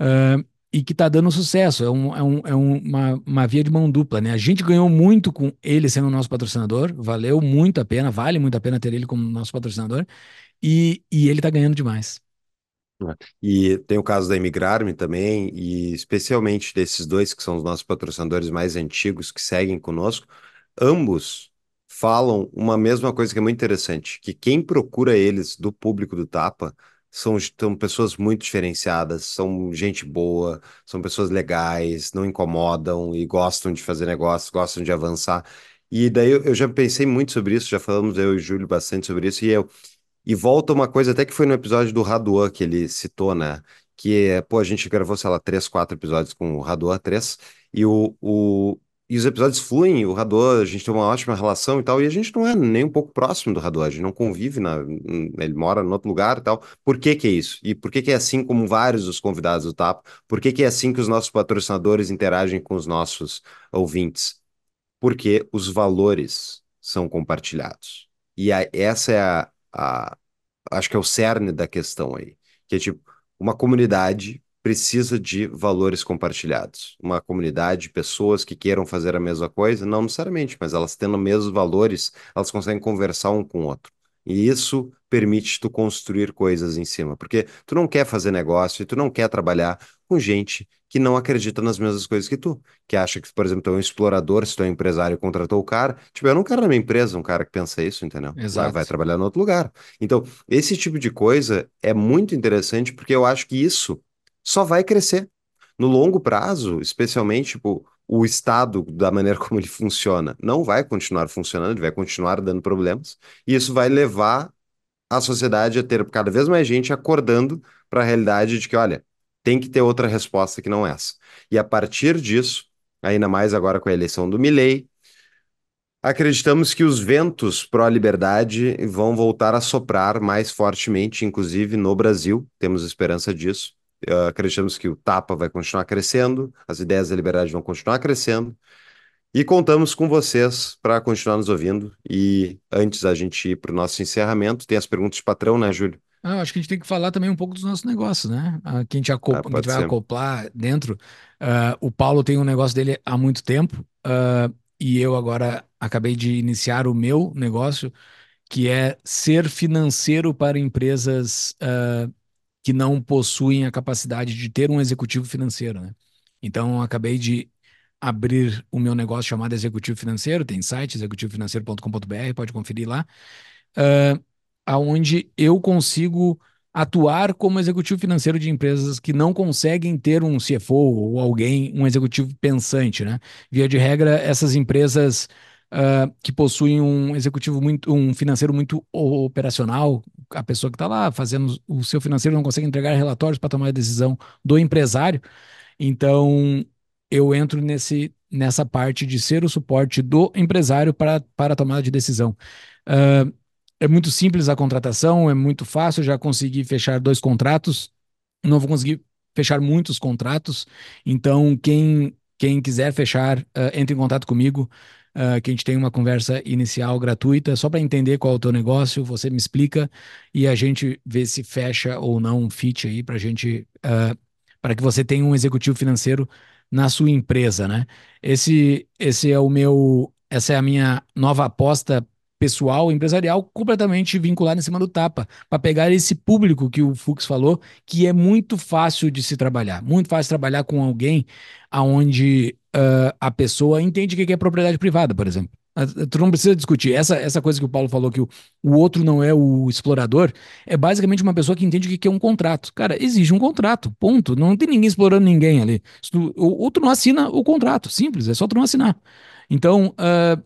Uh, e que está dando sucesso. É, um, é, um, é uma, uma via de mão dupla, né? A gente ganhou muito com ele sendo nosso patrocinador, valeu muito a pena, vale muito a pena ter ele como nosso patrocinador, e, e ele está ganhando demais. E tem o caso da Imigrarme também, e especialmente desses dois que são os nossos patrocinadores mais antigos que seguem conosco, ambos falam uma mesma coisa que é muito interessante, que quem procura eles do público do Tapa são, são pessoas muito diferenciadas, são gente boa, são pessoas legais, não incomodam e gostam de fazer negócios, gostam de avançar. E daí eu já pensei muito sobre isso, já falamos eu e o Júlio bastante sobre isso, e eu e volta uma coisa até que foi no episódio do Raduan que ele citou, né? Que é, pô, a gente gravou, sei lá, três, quatro episódios com o Raduan, três, e o, o, e os episódios fluem, o Rador, a gente tem uma ótima relação e tal, e a gente não é nem um pouco próximo do Rador, a gente não convive, na, ele mora em outro lugar e tal. Por que que é isso? E por que que é assim como vários dos convidados do TAP? Por que que é assim que os nossos patrocinadores interagem com os nossos ouvintes? Porque os valores são compartilhados. E a, essa é a, a, acho que é o cerne da questão aí, que é tipo, uma comunidade precisa de valores compartilhados. Uma comunidade, pessoas que queiram fazer a mesma coisa, não necessariamente, mas elas tendo os mesmos valores, elas conseguem conversar um com o outro. E isso permite tu construir coisas em cima, porque tu não quer fazer negócio e tu não quer trabalhar com gente que não acredita nas mesmas coisas que tu, que acha que, por exemplo, tu é um explorador, se tu é um empresário e contratou o cara, tipo, eu não quero na minha empresa um cara que pensa isso, entendeu? Exato. Vai, vai trabalhar em outro lugar. Então, esse tipo de coisa é muito interessante porque eu acho que isso só vai crescer. No longo prazo, especialmente, tipo, o Estado, da maneira como ele funciona, não vai continuar funcionando, ele vai continuar dando problemas, e isso vai levar a sociedade a ter cada vez mais gente acordando para a realidade de que, olha, tem que ter outra resposta que não essa. E a partir disso, ainda mais agora com a eleição do Milley, acreditamos que os ventos pró-liberdade vão voltar a soprar mais fortemente, inclusive no Brasil, temos esperança disso. Uh, acreditamos que o Tapa vai continuar crescendo, as ideias da liberdade vão continuar crescendo. E contamos com vocês para continuar nos ouvindo. E antes da gente ir para o nosso encerramento, tem as perguntas de patrão, né, Júlio? Ah, acho que a gente tem que falar também um pouco dos nossos negócios, né? Ah, que a gente, acopla, ah, a gente vai ser. acoplar dentro. Uh, o Paulo tem um negócio dele há muito tempo uh, e eu agora acabei de iniciar o meu negócio, que é ser financeiro para empresas uh, que não possuem a capacidade de ter um executivo financeiro, né? Então, acabei de abrir o meu negócio chamado Executivo Financeiro, tem site executivofinanceiro.com.br, pode conferir lá, uh, aonde eu consigo atuar como executivo financeiro de empresas que não conseguem ter um CFO ou alguém, um executivo pensante, né? Via de regra, essas empresas uh, que possuem um executivo muito, um financeiro muito operacional, a pessoa que está lá fazendo o seu financeiro não consegue entregar relatórios para tomar a decisão do empresário. Então, eu entro nesse, nessa parte de ser o suporte do empresário para, para a tomada de decisão. Uh, é muito simples a contratação, é muito fácil, já consegui fechar dois contratos, não vou conseguir fechar muitos contratos, então quem, quem quiser fechar, uh, entre em contato comigo, uh, que a gente tem uma conversa inicial gratuita, só para entender qual é o teu negócio, você me explica e a gente vê se fecha ou não um fit aí para gente, uh, para que você tenha um executivo financeiro na sua empresa, né? Esse, esse é o meu, essa é a minha nova aposta pessoal, empresarial, completamente vinculado em cima do tapa, para pegar esse público que o Fux falou, que é muito fácil de se trabalhar, muito fácil trabalhar com alguém aonde uh, a pessoa entende o que é propriedade privada, por exemplo. Ah, tu não precisa discutir. Essa, essa coisa que o Paulo falou, que o, o outro não é o explorador, é basicamente uma pessoa que entende o que é um contrato. Cara, exige um contrato, ponto. Não tem ninguém explorando ninguém ali. Tu, o outro não assina o contrato, simples, é só tu não assinar. Então, uh,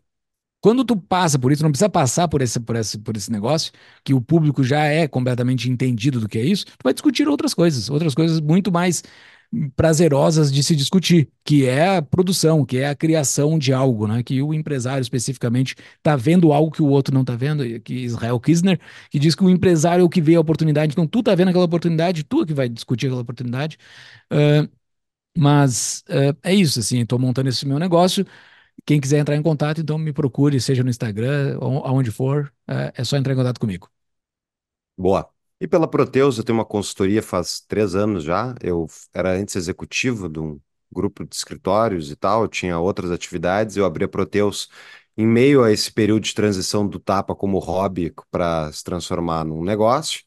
quando tu passa por isso, não precisa passar por esse, por, esse, por esse negócio, que o público já é completamente entendido do que é isso, tu vai discutir outras coisas, outras coisas muito mais prazerosas de se discutir, que é a produção, que é a criação de algo, né? Que o empresário especificamente está vendo algo que o outro não está vendo, que Israel Kisner, que diz que o empresário é o que vê a oportunidade, então tu tá vendo aquela oportunidade, tu é que vai discutir aquela oportunidade. Uh, mas uh, é isso, assim, estou montando esse meu negócio. Quem quiser entrar em contato, então me procure, seja no Instagram, aonde for, uh, é só entrar em contato comigo. Boa. E pela Proteus, eu tenho uma consultoria faz três anos já. Eu era antes executivo de um grupo de escritórios e tal, eu tinha outras atividades. Eu abri a Proteus em meio a esse período de transição do Tapa como hobby para se transformar num negócio.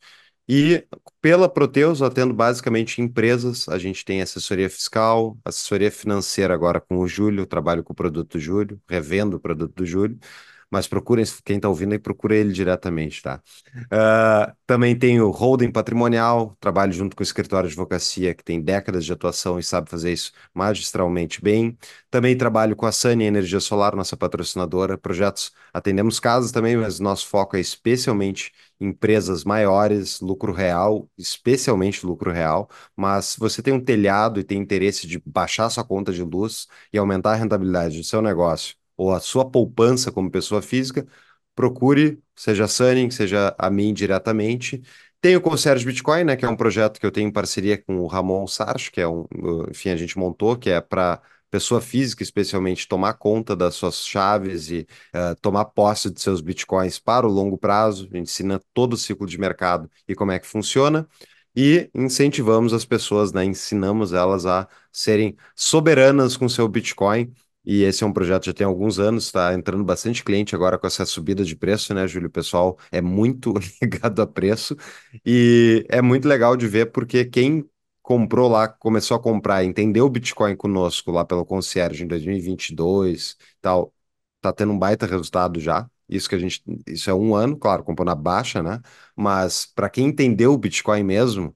E pela Proteus, atendo basicamente empresas. A gente tem assessoria fiscal, assessoria financeira agora com o Júlio, trabalho com o produto do Júlio, revendo o produto do Júlio mas procurem, quem está ouvindo aí, procura ele diretamente, tá? Uh, também tenho holding patrimonial, trabalho junto com o escritório de advocacia, que tem décadas de atuação e sabe fazer isso magistralmente bem. Também trabalho com a Sunny Energia Solar, nossa patrocinadora, projetos, atendemos casas também, mas nosso foco é especialmente empresas maiores, lucro real, especialmente lucro real, mas se você tem um telhado e tem interesse de baixar sua conta de luz e aumentar a rentabilidade do seu negócio, ou a sua poupança como pessoa física, procure, seja a Sunning, seja a mim diretamente. Tem o Concierge Bitcoin, né, que é um projeto que eu tenho em parceria com o Ramon Sarch, que é um, enfim, a gente montou, que é para pessoa física, especialmente, tomar conta das suas chaves e uh, tomar posse de seus bitcoins para o longo prazo. A gente ensina todo o ciclo de mercado e como é que funciona. E incentivamos as pessoas, né, ensinamos elas a serem soberanas com seu Bitcoin e esse é um projeto já tem alguns anos, está entrando bastante cliente agora com essa subida de preço, né, Júlio? O pessoal é muito ligado a preço e é muito legal de ver porque quem comprou lá, começou a comprar, entendeu o Bitcoin conosco lá pelo concierge em 2022 tal, tá tendo um baita resultado já. Isso que a gente, isso é um ano, claro, comprou na baixa, né? Mas para quem entendeu o Bitcoin mesmo,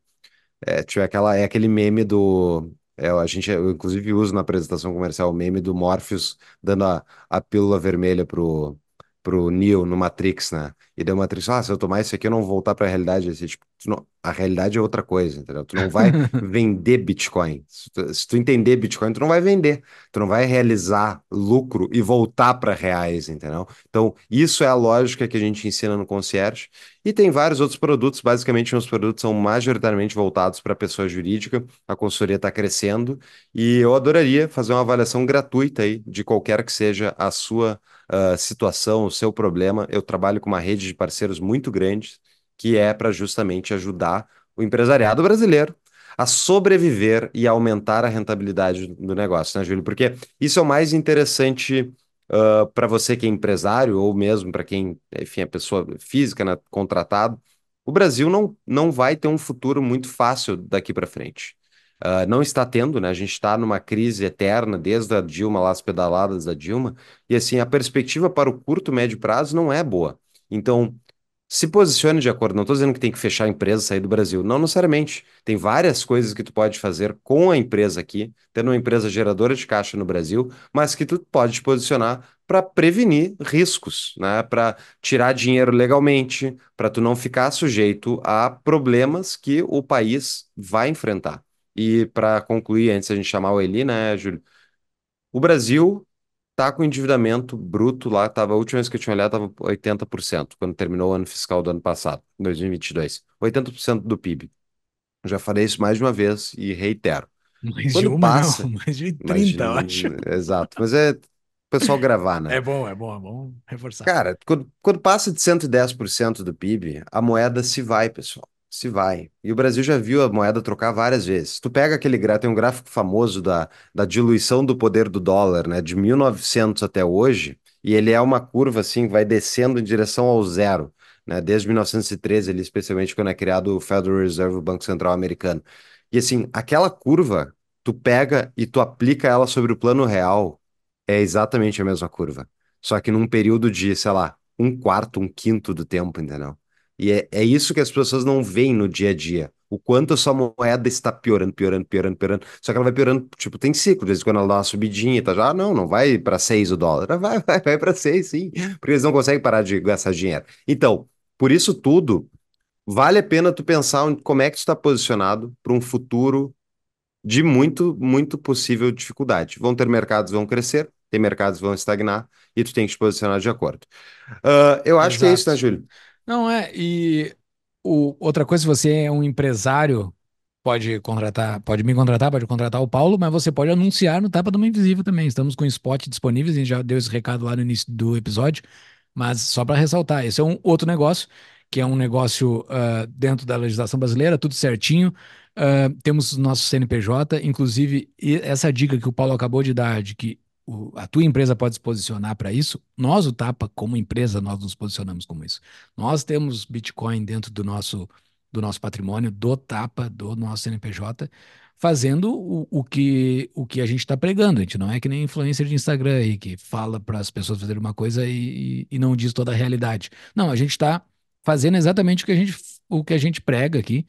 é, tiver aquela, é aquele meme do é, a gente, eu inclusive uso na apresentação comercial o meme do Morpheus dando a, a pílula vermelha pro, pro Neo no Matrix, né? E deu Matrix, ah, se eu tomar isso aqui eu não vou voltar para a realidade. Assim, tipo, não, a realidade é outra coisa, entendeu? Tu não vai vender Bitcoin. Se tu, se tu, entender Bitcoin, tu não vai vender. Tu não vai realizar lucro e voltar para reais, entendeu? Então, isso é a lógica que a gente ensina no concierge. E tem vários outros produtos. Basicamente, meus produtos são majoritariamente voltados para pessoa jurídica. A consultoria está crescendo e eu adoraria fazer uma avaliação gratuita aí de qualquer que seja a sua situação, o seu problema. Eu trabalho com uma rede de parceiros muito grande, que é para justamente ajudar o empresariado brasileiro a sobreviver e aumentar a rentabilidade do negócio, né, Júlio? Porque isso é o mais interessante uh, para você que é empresário, ou mesmo para quem, enfim, é pessoa física, né, contratado. O Brasil não, não vai ter um futuro muito fácil daqui para frente. Uh, não está tendo, né? A gente está numa crise eterna desde a Dilma, lá as pedaladas da Dilma, e assim, a perspectiva para o curto, médio prazo não é boa. Então, se posicione de acordo. Não estou dizendo que tem que fechar a empresa, sair do Brasil. Não necessariamente. Tem várias coisas que tu pode fazer com a empresa aqui, tendo uma empresa geradora de caixa no Brasil, mas que tu pode te posicionar para prevenir riscos, né? Para tirar dinheiro legalmente, para tu não ficar sujeito a problemas que o país vai enfrentar. E para concluir, antes a gente chamar o Eli, né, Júlio? O Brasil tá com endividamento bruto lá, tava, a última vez que eu tinha olhado estava 80%, quando terminou o ano fiscal do ano passado, 2022. 80% do PIB. Já falei isso mais de uma vez e reitero. Mais quando de uma, passa, não, mais de 30, mais de, eu acho. Exato, mas é o pessoal gravar, né? É bom, é bom, é bom reforçar. Cara, quando, quando passa de 110% do PIB, a moeda se vai, pessoal se vai. E o Brasil já viu a moeda trocar várias vezes. Tu pega aquele gráfico, tem um gráfico famoso da, da diluição do poder do dólar, né, de 1900 até hoje, e ele é uma curva assim, vai descendo em direção ao zero, né, desde 1913, ali, especialmente quando é criado o Federal Reserve, o Banco Central Americano. E assim, aquela curva, tu pega e tu aplica ela sobre o plano real, é exatamente a mesma curva. Só que num período de, sei lá, um quarto, um quinto do tempo, entendeu? E é, é isso que as pessoas não veem no dia a dia. O quanto a sua moeda está piorando, piorando, piorando, piorando. Só que ela vai piorando, tipo, tem ciclo. De vez em quando ela dá uma subidinha e tá já, ah, não, não vai para seis o dólar. Vai, vai, vai para seis, sim. Porque eles não conseguem parar de gastar dinheiro. Então, por isso tudo, vale a pena tu pensar como é que tu está posicionado para um futuro de muito, muito possível dificuldade. Vão ter mercados que vão crescer, tem mercados que vão estagnar, e tu tem que te posicionar de acordo. Ah, eu acho que é isso, né, Exato. Júlio? Não é, e o, outra coisa, se você é um empresário, pode contratar, pode me contratar, pode contratar o Paulo, mas você pode anunciar no Tapa do Uma Invisível também. Estamos com spot disponíveis, a gente já deu esse recado lá no início do episódio, mas só para ressaltar, esse é um outro negócio, que é um negócio ah, dentro da legislação brasileira, tudo certinho. Ah, temos nosso CNPJ, inclusive, e essa dica que o Paulo acabou de dar, de que o- a tua empresa pode se posicionar para isso, nós, o Tapa, como empresa, nós nos posicionamos como isso. Nós temos Bitcoin dentro do nosso, do nosso patrimônio, do Tapa, do nosso CNPJ, fazendo o, o que, o que a gente está pregando. A gente não é que nem influencer de Instagram aí, que fala para as pessoas fazerem uma coisa e, e não diz toda a realidade. Não, a gente está fazendo exatamente o que a gente, o que a gente prega aqui.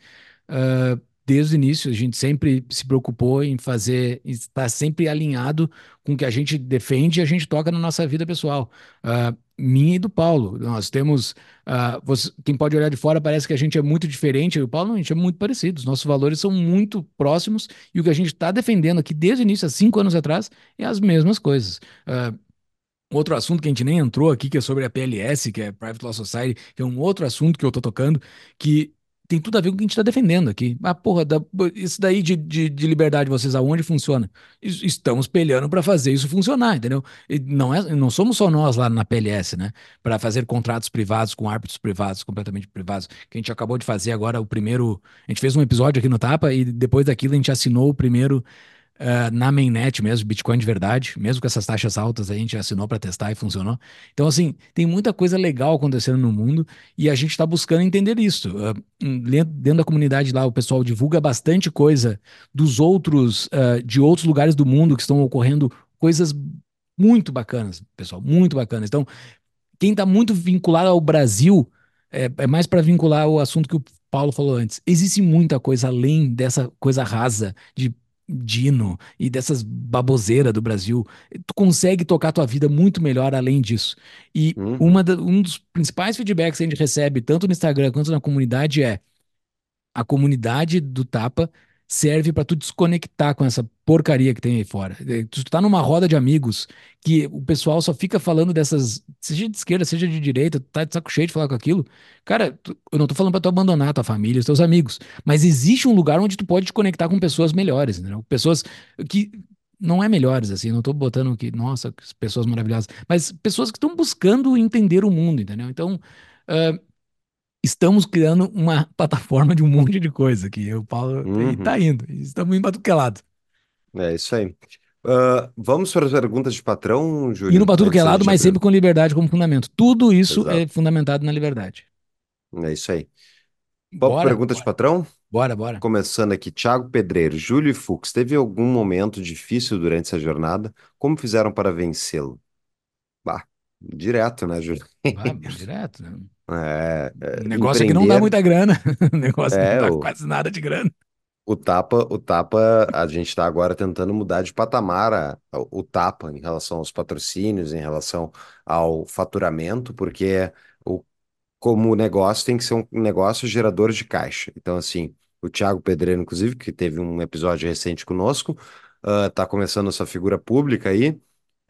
ah, Desde o início, a gente sempre se preocupou em fazer, estar sempre alinhado com o que a gente defende e a gente toca na nossa vida pessoal. Ah, minha e do Paulo. Nós temos. ah, você- quem pode olhar de fora parece que a gente é muito diferente. Eu e o Paulo, não, a gente é muito parecido. Os nossos valores são muito próximos e o que a gente está defendendo aqui desde o início, há cinco anos atrás, é as mesmas coisas. Ah, Outro assunto que a gente nem entrou aqui, que é sobre a PLS, que é Private Law Society, que é um outro assunto que eu tô tocando, que tem tudo a ver com o que a gente está defendendo aqui. Ah, porra, da- isso daí de, de, de liberdade, vocês aonde funciona? Es- Estamos peleando para fazer isso funcionar, entendeu? E não, é, não somos só nós lá na PLS, né? Para fazer contratos privados com árbitros privados, completamente privados, que a gente acabou de fazer agora o primeiro. A gente fez um episódio aqui no Tapa e depois daquilo a gente assinou o primeiro ah, na mainnet mesmo, Bitcoin de verdade, mesmo com essas taxas altas, a gente assinou para testar e funcionou. Então, assim, tem muita coisa legal acontecendo no mundo e a gente está buscando entender isso. Hum, dentro da comunidade lá, o pessoal divulga bastante coisa dos outros, ah, de outros lugares do mundo que estão ocorrendo coisas muito bacanas, pessoal, muito bacanas. Então, quem está muito vinculado ao Brasil é, é mais para vincular o assunto que o Paulo falou antes. Existe muita coisa além dessa coisa rasa de Dino e dessas baboseiras do Brasil. Tu consegue tocar tua vida muito melhor além disso. E Uhum, uma da- um dos principais feedbacks que a gente recebe, tanto no Instagram quanto na comunidade, é a comunidade do Tapa serve para tu desconectar com essa porcaria que tem aí fora. Eh, Tu tá numa roda de amigos que o pessoal só fica falando dessas, seja de esquerda, seja de direita, tu tá de saco cheio de falar com aquilo. Cara, tu- eu não tô falando para tu abandonar tua família, os teus amigos, mas existe um lugar onde tu pode te conectar com pessoas melhores, entendeu? Pessoas que não é melhores assim, não tô botando que, nossa, pessoas maravilhosas, mas pessoas que estão buscando entender o mundo, entendeu? Então, ah, estamos criando uma plataforma de um monte de coisa aqui. Eu, Paulo, e tá uhum. indo. Estamos indo para tudo que é lado. É isso aí. Ah, vamos para as perguntas de patrão, Indo Júlio, para tudo que é lado, mas sempre com liberdade como fundamento. Tudo isso é Exato. fundamentado na liberdade. É isso aí. Vamos para Bora? de patrão? Bora, bora. Começando aqui, Thiago Pedreiro, Júlio e Fux, teve algum momento difícil durante essa jornada? Como fizeram para vencê-lo? Bah, direto, né, Júlio? Vamos, direto. né? É, é, negócio aqui não dá muita grana. Um negócio que não é dá o, quase nada de grana. o tapa, o tapa, a gente está agora tentando mudar de patamar a- a- o tapa em relação aos patrocínios, em relação ao faturamento, porque o como negócio tem que ser um negócio gerador de caixa. Então, assim, o Thiago Pedreiro, inclusive, que teve um episódio recente conosco, está começando essa figura pública aí.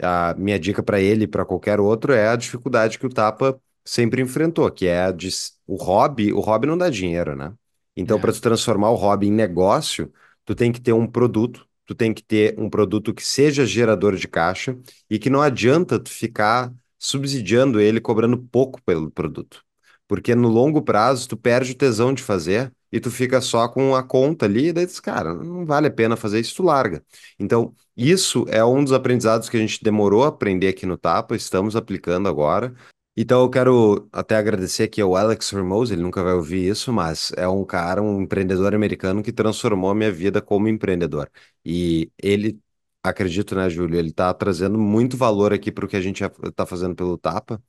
A minha dica para ele e para qualquer outro é a dificuldade que o Tapa sempre enfrentou, que é a de o hobby, o hobby não dá dinheiro, né? Então, para É, tu transformar o hobby em negócio, tu tem que ter um produto, tu tem que ter um produto que seja gerador de caixa e que não adianta tu ficar subsidiando ele cobrando pouco pelo produto. Porque no longo prazo tu perde o tesão de fazer e tu fica só com a conta ali, e daí diz, cara, não vale a pena fazer isso, tu larga. Então, isso é um dos aprendizados que a gente demorou a aprender aqui no Tapa, estamos aplicando agora. Então eu quero até agradecer aqui ao Alex Hormoz, ele nunca vai ouvir isso, mas é um cara, um empreendedor americano que transformou a minha vida como empreendedor. E ele, acredito, né, Júlio, ele está trazendo muito valor aqui para o que a gente está fazendo pelo Tapa.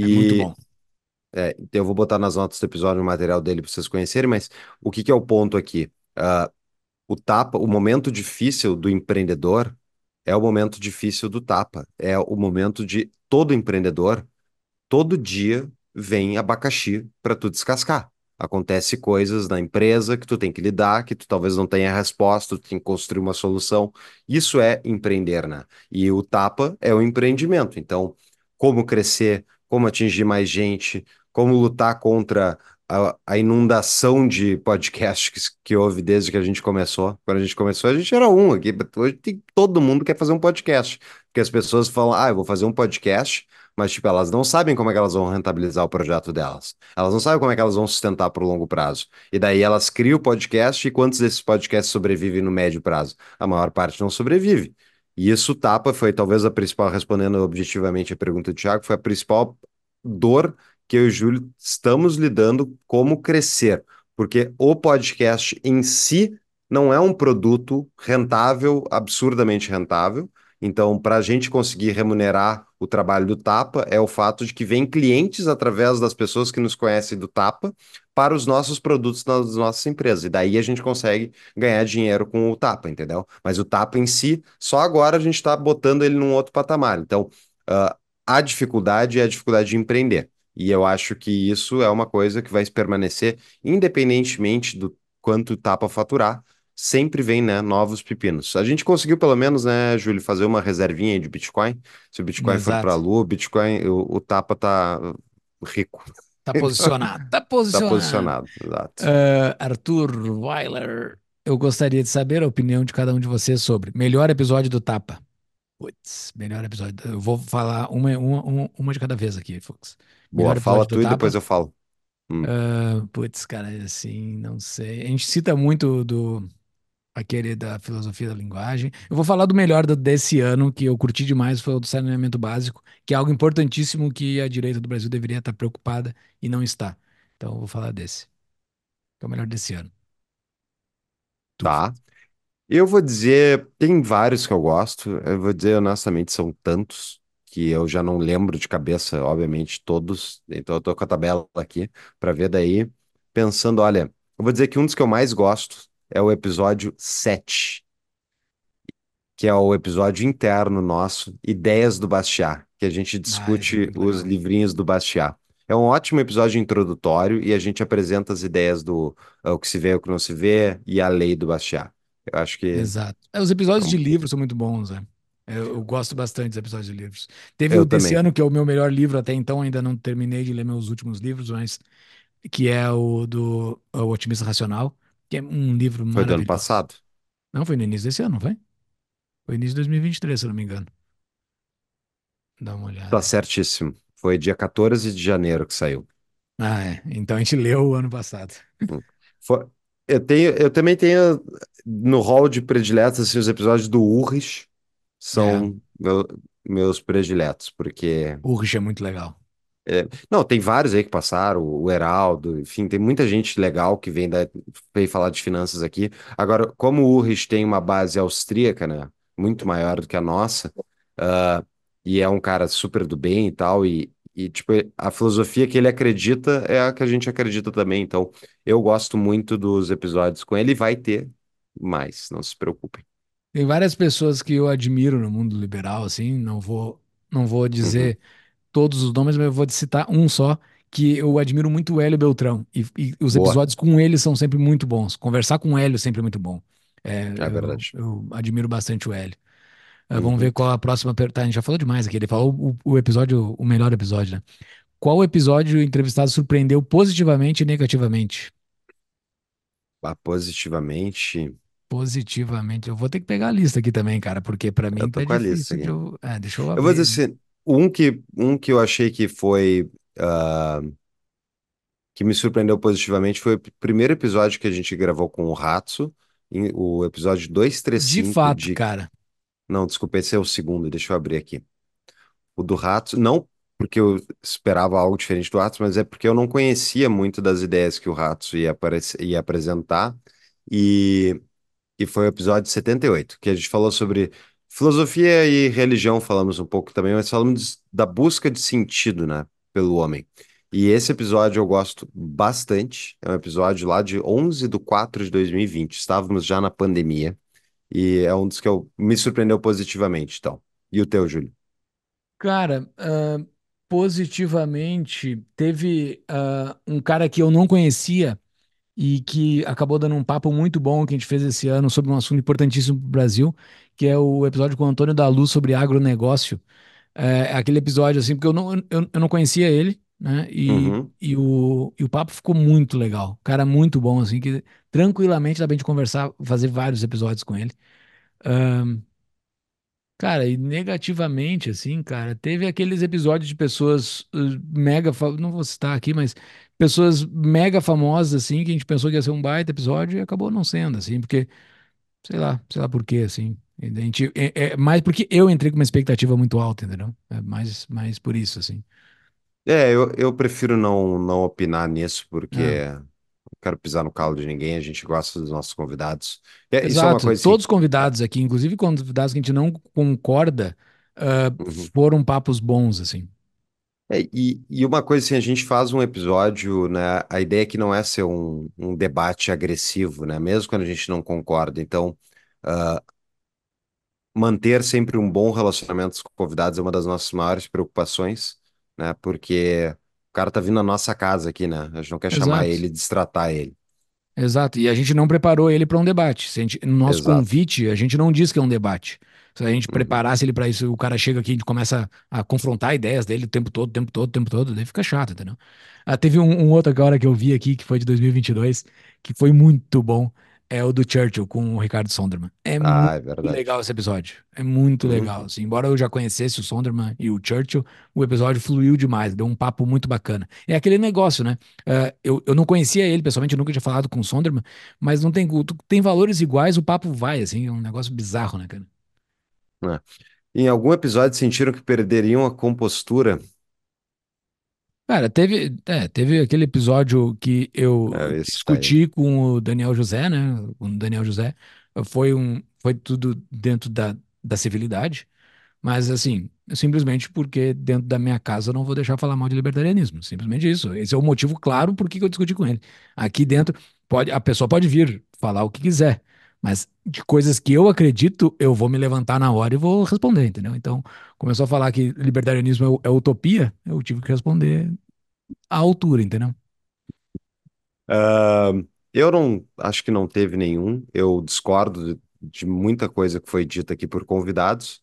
é muito E bom. é, então eu vou botar nas notas do episódio o material dele para vocês conhecerem, mas o que que é o ponto aqui? Ah, o tapa, o momento difícil do empreendedor é o momento difícil do tapa. É o momento de todo empreendedor, todo dia vem abacaxi para tu descascar. Acontece coisas na empresa que tu tem que lidar, que tu talvez não tenha resposta, tu tem que construir uma solução. Isso é empreender, né? E o Tapa é o empreendimento. Então, como crescer, como atingir mais gente, como lutar contra a, a inundação de podcasts que, que houve desde que a gente começou. Quando a gente começou, a gente era um aqui. Hoje tem, todo mundo quer fazer um podcast. Porque as pessoas falam, ah, eu vou fazer um podcast, mas tipo, elas não sabem como é que elas vão rentabilizar o projeto delas. Elas não sabem como é que elas vão sustentar por longo prazo. E daí elas criam o podcast e quantos desses podcasts sobrevivem no médio prazo? A maior parte não sobrevive. E isso tapa, foi talvez a principal, respondendo objetivamente a pergunta do Thiago, foi a principal dor que eu e o Júlio estamos lidando como crescer, porque o podcast em si não é um produto rentável, absurdamente rentável. Então, para a gente conseguir remunerar o trabalho do Tapa, é o fato de que vem clientes através das pessoas que nos conhecem do Tapa para os nossos produtos nas nossas empresas. E daí a gente consegue ganhar dinheiro com o Tapa, entendeu? Mas o Tapa em si, só agora a gente está botando ele num outro patamar. Então, uh, a dificuldade é a dificuldade de empreender. E eu acho que isso é uma coisa que vai permanecer, independentemente do quanto tá para faturar, sempre vem, né, novos pepinos. A gente conseguiu, pelo menos, né, Júlio, fazer uma reservinha de Bitcoin. Se o Bitcoin for para a Exato. lua, o Bitcoin, o, o Tapa tá rico. Tá posicionado. Tá Tá posicionado. posicionado, exato. Ah, Arthur Weiler, eu gostaria de saber a opinião de cada um de vocês sobre melhor episódio do Tapa. Putz, melhor episódio. Eu vou falar uma, uma, uma de cada vez aqui, Fux. Boa, fala tu e depois eu falo. Hum, Ah, putz, cara, assim, não sei. A gente cita muito do aquele da filosofia da linguagem. Eu vou falar do melhor do- desse ano, que eu curti demais, foi o do saneamento básico, que é algo importantíssimo que a direita do Brasil deveria estar preocupada e não está. Então, eu vou falar desse, que é o melhor desse ano. Tá. Eu vou dizer, tem vários que eu gosto. Eu vou dizer honestamente, são tantos que eu já não lembro de cabeça, obviamente, todos. Então eu tô com a tabela aqui para ver daí. Pensando, olha, eu vou dizer que um dos que eu mais gosto é o episódio 7, que é o episódio interno nosso, Ideias do Bastiat, que a gente Ah, é discute os livrinhos do Bastiat. É um ótimo episódio introdutório e a gente apresenta as ideias do eh, o que se vê, o que não se vê e a lei do Bastiat. Eu acho que Exato. É, os episódios de livros são muito bons, né? Eu, eu gosto bastante dos episódios de livros. Teve o eu desse também. ano, que é o meu melhor livro até então, ainda não terminei de ler meus últimos livros, mas que é o do O Otimista Racional, que é um livro Foi do ano passado? Não, foi no início desse ano, não foi? Foi início de 2023, se eu não me engano. Dá uma Tá olhada. certíssimo. Foi dia 14 de janeiro que saiu. Ah, é. Então a gente leu o ano passado. Hum. Foi... Eu tenho, eu também tenho no hall de prediletos, assim, os episódios do Urris É, são meu- meus prediletos, porque o Rich é muito legal. É, não, tem vários aí que passaram, o Heraldo, enfim, tem muita gente legal que vem, da, vem falar de finanças aqui. Agora, como o Urrich tem uma base austríaca, né, muito maior do que a nossa, ah, e é um cara super do bem e tal, e, e tipo, a filosofia que ele acredita é a que a gente acredita também. Então, eu gosto muito dos episódios com ele, e vai ter mais, não se preocupem. Tem várias pessoas que eu admiro no mundo liberal, assim, não vou, não vou Uhum. Todos os nomes, mas eu vou citar um só, que eu admiro muito o Hélio Beltrão. E, e os Boa, episódios com ele são sempre muito bons. Conversar com o Hélio é sempre muito bom. É, é eu, verdade. eu admiro bastante o Hélio. Ah, vamos ver Uhum. qual a próxima pergunta. A gente já falou demais aqui. Ele falou o, o episódio, o melhor episódio, né? Qual episódio o entrevistado surpreendeu positivamente e negativamente? Ah, positivamente, Positivamente. Eu vou ter que pegar a lista aqui também, cara, porque pra eu mim tô tá com a lista aqui. eu. É, deixa eu Eu vou abrir. dizer assim, um que, um que eu achei que foi, ah, que me surpreendeu positivamente foi o primeiro episódio que a gente gravou com o Ratso, o episódio De 235 fato, de... cara. Não, desculpa, esse é o segundo, deixa eu abrir aqui. O do Ratso, não porque eu esperava algo diferente do Ratso, mas é porque eu não conhecia muito das ideias que o Ratso ia, aparecer, ia apresentar, e que foi o episódio 78, que a gente falou sobre filosofia e religião, falamos um pouco também, mas falamos da busca de sentido, né, pelo homem. E esse episódio eu gosto bastante, é um episódio lá de 11 de 4 de 2020, estávamos já na pandemia, e é um dos que eu, me surpreendeu positivamente, então. E o teu, Júlio? Cara, Positivamente, teve ah, um cara que eu não conhecia e que acabou dando um papo muito bom que a gente fez esse ano sobre um assunto importantíssimo para o Brasil, que é o episódio com o Antônio da Luz sobre agronegócio. É, aquele episódio, assim, porque eu não, eu, eu não conhecia ele, né? E, Uhum. e, o, e o papo ficou muito legal. Cara, muito bom, assim, que tranquilamente dá pra gente conversar, fazer vários episódios com ele. Cara, e negativamente, assim, cara, teve aqueles episódios de pessoas uh, mega, não vou citar aqui, mas pessoas mega famosas, assim, que a gente pensou que ia ser um baita episódio e acabou não sendo, assim, porque, sei lá, sei lá por quê, assim. A gente, é, é mais porque eu entrei com uma expectativa muito alta, entendeu? É mais, mais por isso, assim. É, eu, eu prefiro não, não opinar nisso, É, porque não quero pisar no calo de ninguém, a gente gosta dos nossos convidados. É, isso é uma exato. coisa assim. Todos os convidados aqui, inclusive convidados que a gente não concorda, ah, Uhum. foram papos bons, assim. É, e, e uma coisa assim, a gente faz um episódio, né? A ideia aqui não é ser um, um debate agressivo, né? Mesmo quando a gente não concorda. Então, ah, manter sempre um bom relacionamento com convidados é uma das nossas maiores preocupações, né? Porque o cara tá vindo na nossa casa aqui, né? A gente não quer chamar Exato. ele e destratar ele. Exato, e a gente não preparou ele para um debate. Se a gente- no nosso Exato. convite, a gente não diz que é um debate. Se a gente Uhum. preparasse ele para isso, o cara chega aqui e começa a confrontar ideias dele o tempo todo, o tempo todo, o tempo todo, daí fica chato, entendeu? Ah, teve um, um outro agora que eu vi aqui, que foi de 2022, que foi muito bom, é o do Churchill com o Ricardo Sonderman. É muito Ah, é verdade. legal esse episódio, é muito legal. Uhum. assim. embora eu já conhecesse o Sonderman e o Churchill, o episódio fluiu demais, deu um papo muito bacana. É aquele negócio, né? Ah, eu, eu não conhecia ele pessoalmente, eu nunca tinha falado com o Sonderman, mas não tem, tem valores iguais, o papo vai, assim, é um negócio bizarro, né, cara? É. Em algum episódio sentiram que perderiam a compostura? Cara, teve, é, teve aquele episódio que eu É, tá discuti com o Daniel José, né? Com o Daniel José. Foi um, foi tudo dentro da, da civilidade. Mas, assim, simplesmente porque dentro da minha casa eu não vou deixar falar mal de libertarianismo. Simplesmente isso. Esse é o motivo claro por que eu discuti com ele. Aqui dentro, pode, a pessoa pode vir falar o que quiser, mas de coisas que eu acredito, eu vou me levantar na hora e vou responder, entendeu? Então, começou a falar que libertarianismo é, é utopia, eu tive que responder à altura, entendeu? Eu não acho que não teve nenhum. Eu discordo de, de muita coisa que foi dita aqui por convidados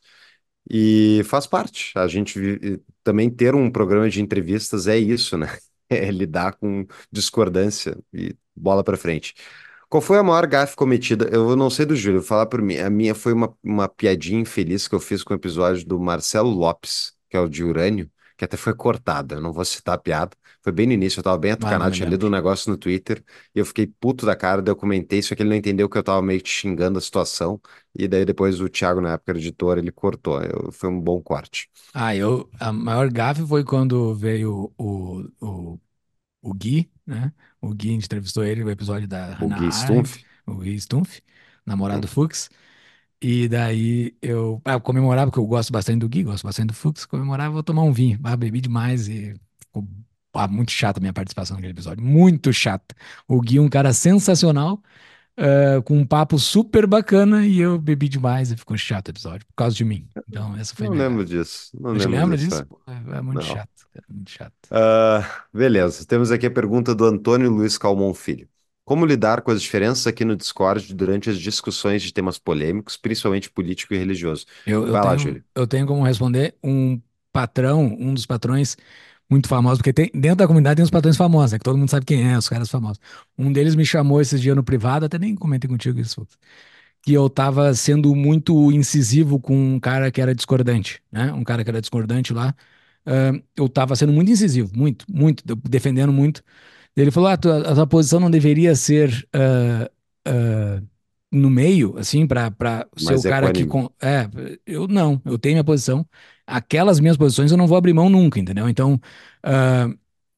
e faz parte. A gente também ter um programa de entrevistas é isso, né? É lidar com discordância e bola pra frente. Qual foi a maior gafe cometida? Eu não sei do Júlio, vou falar por mim. A minha foi uma, uma piadinha infeliz que eu fiz com o episódio do Marcelo Lopes, que é o de Urânio, que até foi cortada. Eu não vou citar a piada. Foi bem no início, eu tava bem atucanado, tinha lido um negócio no Twitter e eu fiquei puto da cara, daí eu comentei, só que ele não entendeu que eu tava meio que xingando a situação. E daí depois o Thiago, na época, editor, ele cortou. Eu- foi um bom corte. Ah, eu, a maior gafe foi quando veio o, o, o Gui, né? O Gui, entrevistou ele no episódio da O Hannah Gui Stumpf. o Gui Stumpf, namorado do Hum. Fux. E daí eu, ah, eu comemorava, porque eu gosto bastante do Gui, gosto bastante do Fux, comemorava, vou tomar um vinho. Ah, bebi demais e ficou ah, muito chata a minha participação naquele episódio, muito chata. O Gui, é um cara sensacional, eh, com um papo super bacana, e eu bebi demais e ficou chato o episódio, por causa de mim. Então, essa foi Não minha lembro disso, não lembro lembra disso. disso? é. É, é muito Não. chato, cara, muito chato. Ah, beleza, temos aqui a pergunta do Antônio Luiz Calmon Filho. Como lidar com as diferenças aqui no Discord durante as discussões de temas polêmicos, principalmente político e religioso? Eu, eu Vai lá, tenho, Júlio. eu tenho como responder um patrão, um dos patrões muito famosos, porque tem, dentro da comunidade tem uns patrões famosos, né, que todo mundo sabe quem é, os caras famosos. Um deles me chamou esses dias no privado, até nem comentei contigo isso, que eu tava sendo muito incisivo com um cara que era discordante, né? Um cara que era discordante lá. Ah, eu tava sendo muito incisivo, muito, muito, de- defendendo muito. Ele falou: ah, tua- a tua posição não deveria ser ah, ah, no meio, assim, para ser o Mais cara que. con- É, eu não, eu tenho minha posição. Aquelas minhas posições eu não vou abrir mão nunca, entendeu? Então, ah,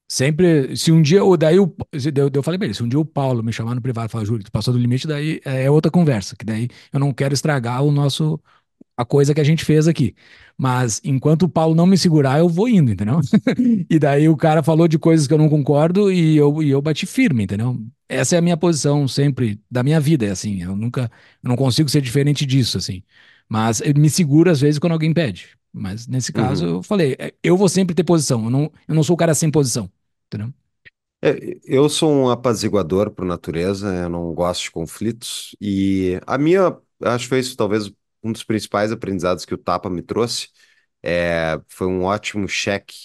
sempre, se um dia, ou daí o, eu, eu falei pra ele, se um dia o Paulo me chamar no privado e falar, Júlio, tu passou do limite, daí é outra conversa, que daí eu não quero estragar o nosso, a coisa que a gente fez aqui. Mas enquanto o Paulo não me segurar, eu vou indo, entendeu? E daí o cara falou de coisas que eu não concordo e eu, e eu bati firme, entendeu? Essa é a minha posição sempre da minha vida, é assim. Eu nunca, eu não consigo ser diferente disso, assim. Mas eu me seguro às vezes quando alguém pede. Mas nesse caso, Uhum. eu falei, é, eu vou sempre ter posição. Eu não, eu não sou o cara sem posição. Entendeu? É, eu sou um apaziguador por natureza, eu não gosto de conflitos, e a minha, acho que foi isso talvez um dos principais aprendizados que o Tapa me trouxe, é, foi um ótimo cheque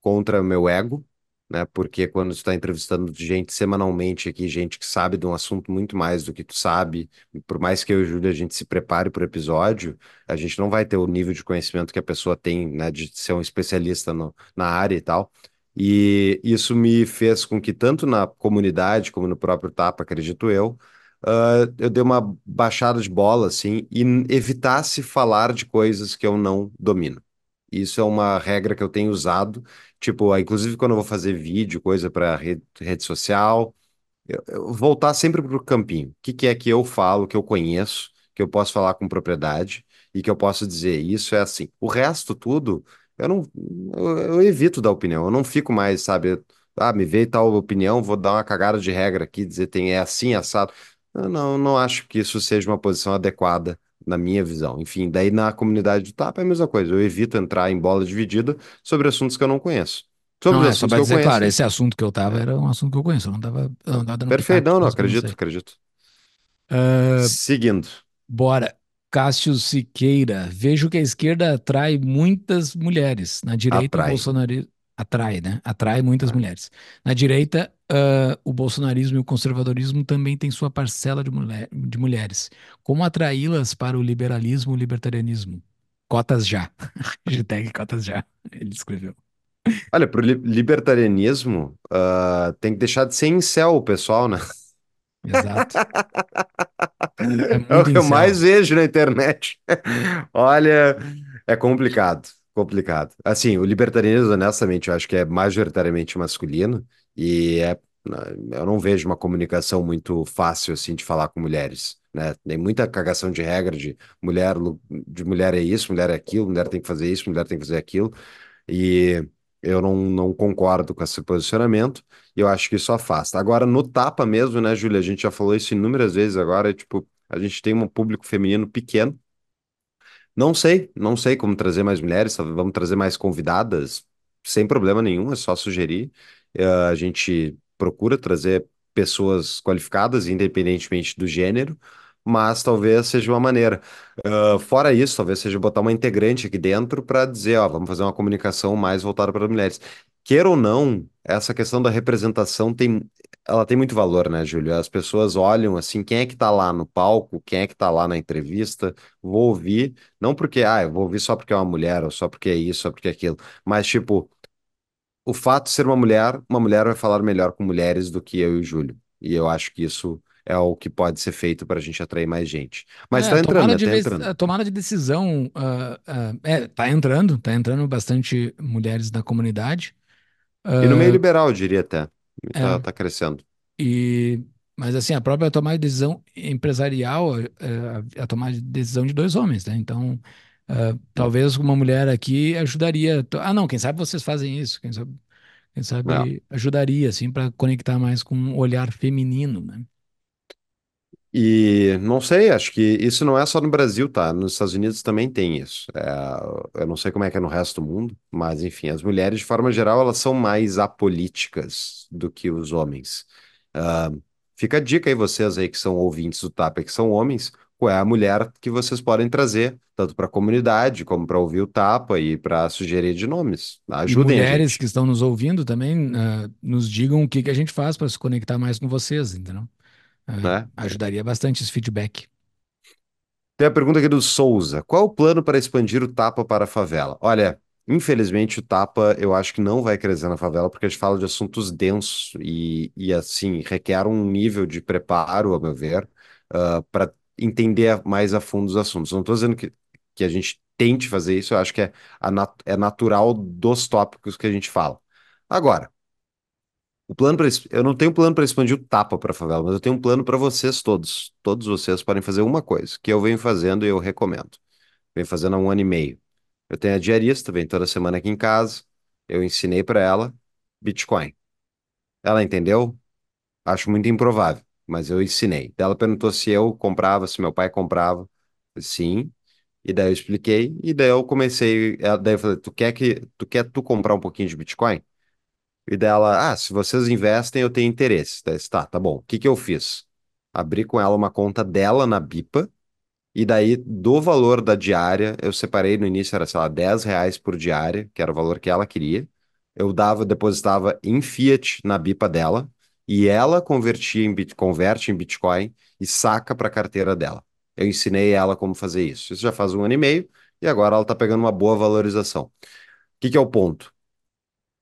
contra meu ego, né? Porque quando tu está entrevistando gente semanalmente aqui, gente que sabe de um assunto muito mais do que tu sabe, por mais que eu e o Júlio a gente se prepare para o episódio, a gente não vai ter o nível de conhecimento que a pessoa tem, né? De ser um especialista no- na área e tal. E isso me fez com que, tanto na comunidade como no próprio Tapa, acredito eu, ah, eu dei uma baixada de bola, assim, e evitasse falar de coisas que eu não domino. Isso é uma regra que eu tenho usado, tipo, ah, inclusive quando eu vou fazer vídeo, coisa para rede, rede social, eu, eu voltar sempre para o campinho. O que, que é que eu falo, que eu conheço, que eu posso falar com propriedade e que eu posso dizer isso é assim. O resto tudo, eu não, eu, eu evito dar opinião. Eu não fico mais, sabe? Ah, me veio tal opinião, vou dar uma cagada de regra aqui, dizer tem é assim, assado. Eu não, não acho que isso seja uma posição adequada na minha visão. Enfim, daí na comunidade do TAP é a mesma coisa. Eu evito entrar em bola dividida sobre assuntos que eu não conheço. Sobre Não, é só eu dizer, claro, conheço, esse assunto que eu tava era um assunto que eu conheço. Eu não tava, eu não tava dando perfeito. Não, não, acredito, acredito. Ah, Seguindo, bora. Cássio Siqueira. Vejo que a esquerda atrai muitas mulheres. Na direita, o atrai. bolsonarismo. Atrai, né? Atrai muitas mulheres. Na direita, ah, o bolsonarismo e o conservadorismo também têm sua parcela de, mulher, de mulheres. Como atraí-las para o liberalismo e o libertarianismo? Cotas já. Hashtag cotas já. Ele escreveu. Olha, pro li- libertarianismo, ah, tem que deixar de ser incel o pessoal, né? Exato. É É o que eu mais vejo na internet. Olha, é complicado, complicado. Assim, o libertarianismo, honestamente, eu acho que é majoritariamente masculino e é, eu não vejo uma comunicação muito fácil assim de falar com mulheres, né? Tem muita cagação de regra de mulher, de mulher é isso, mulher é aquilo, mulher tem que fazer isso, mulher tem que fazer aquilo. E eu não, não concordo com esse posicionamento, e eu acho que isso afasta. Agora, no tapa mesmo, né, Júlia? A gente já falou isso inúmeras vezes agora, é, tipo, a gente tem um público feminino pequeno. Não sei, não sei como trazer mais mulheres, vamos trazer mais convidadas, sem problema nenhum, é só sugerir. Eh, a gente procura trazer pessoas qualificadas, independentemente do gênero, mas talvez seja uma maneira. Uh, fora isso, talvez seja botar uma integrante aqui dentro para dizer, ó, vamos fazer uma comunicação mais voltada para mulheres. Queira ou não, essa questão da representação tem, ela tem muito valor, né, Júlio? As pessoas olham assim, quem é que tá lá no palco, quem é que tá lá na entrevista, vou ouvir, não porque, ah, eu vou ouvir só porque é uma mulher, ou só porque é isso, só porque é aquilo, mas tipo, o fato de ser uma mulher, uma mulher vai falar melhor com mulheres do que eu e o Júlio. E eu acho que isso é o que pode ser feito para a gente atrair mais gente. Mas É, a tá entrando, tomada né? de, Tá entrando. a tomada de decisão ah, ah, é, tá entrando, tá entrando bastante mulheres da comunidade. E no meio Ah, liberal, eu diria até. E Tá, é, tá crescendo. e, mas assim, a própria tomada de decisão empresarial é, a, a tomada de decisão de dois homens, né? Então, talvez uma mulher aqui ajudaria. Ah, não, quem sabe vocês fazem isso, quem sabe, quem É. sabe ajudaria, assim, para conectar mais com um olhar feminino, né? E não sei, acho que isso não é só no Brasil, tá? Nos Estados Unidos também tem isso. É, eu não sei como é que é no resto do mundo, mas enfim, as mulheres, de forma geral, elas são mais apolíticas do que os homens. Ah, fica a dica aí, vocês aí que são ouvintes do Tapa, que são homens, qual é a mulher que vocês podem trazer, tanto para a comunidade, como para ouvir o Tapa e para sugerir de nomes. E Ajudem a mulheres que estão nos ouvindo também, ah, nos digam o que que a gente faz para se conectar mais com vocês, entendeu? Né? ajudaria bastante esse feedback. Tem a pergunta aqui do Souza. Qual o plano para expandir o Tapa para a favela? Olha, infelizmente o Tapa eu acho que não vai crescer na favela porque a gente fala de assuntos densos e, e assim, requer um nível de preparo, a meu ver, para entender mais a fundo os assuntos. Não estou dizendo que, que a gente tente fazer isso, eu acho que é, a é natural dos tópicos que a gente fala. Agora, o plano para eu não tenho plano para expandir o tapa para favela, mas eu tenho um plano para vocês todos. Todos vocês podem fazer uma coisa que eu venho fazendo e eu recomendo. Venho fazendo há um ano e meio. Eu tenho a diarista, vem toda semana aqui em casa. Eu ensinei para ela Bitcoin. Ela entendeu? Acho muito improvável, mas eu ensinei. Ela perguntou se eu comprava, se meu pai comprava. Sim. E daí eu expliquei, e daí eu comecei, daí eu falei, tu quer que, tu quer tu comprar um pouquinho de Bitcoin? E dela, ah, se vocês investem, eu tenho interesse. Daí, tá, tá bom. O que que eu fiz? Abri com ela uma conta dela na Bipa, e daí, do valor da diária, eu separei no início, era, sei lá, 10 reais por diária, que era o valor que ela queria. Eu dava, depositava em Fiat na Bipa dela, e ela convertia em converte em Bitcoin e saca para a carteira dela. Eu ensinei ela como fazer isso. Isso já faz um ano e meio, e agora ela está pegando uma boa valorização. O que que é o ponto?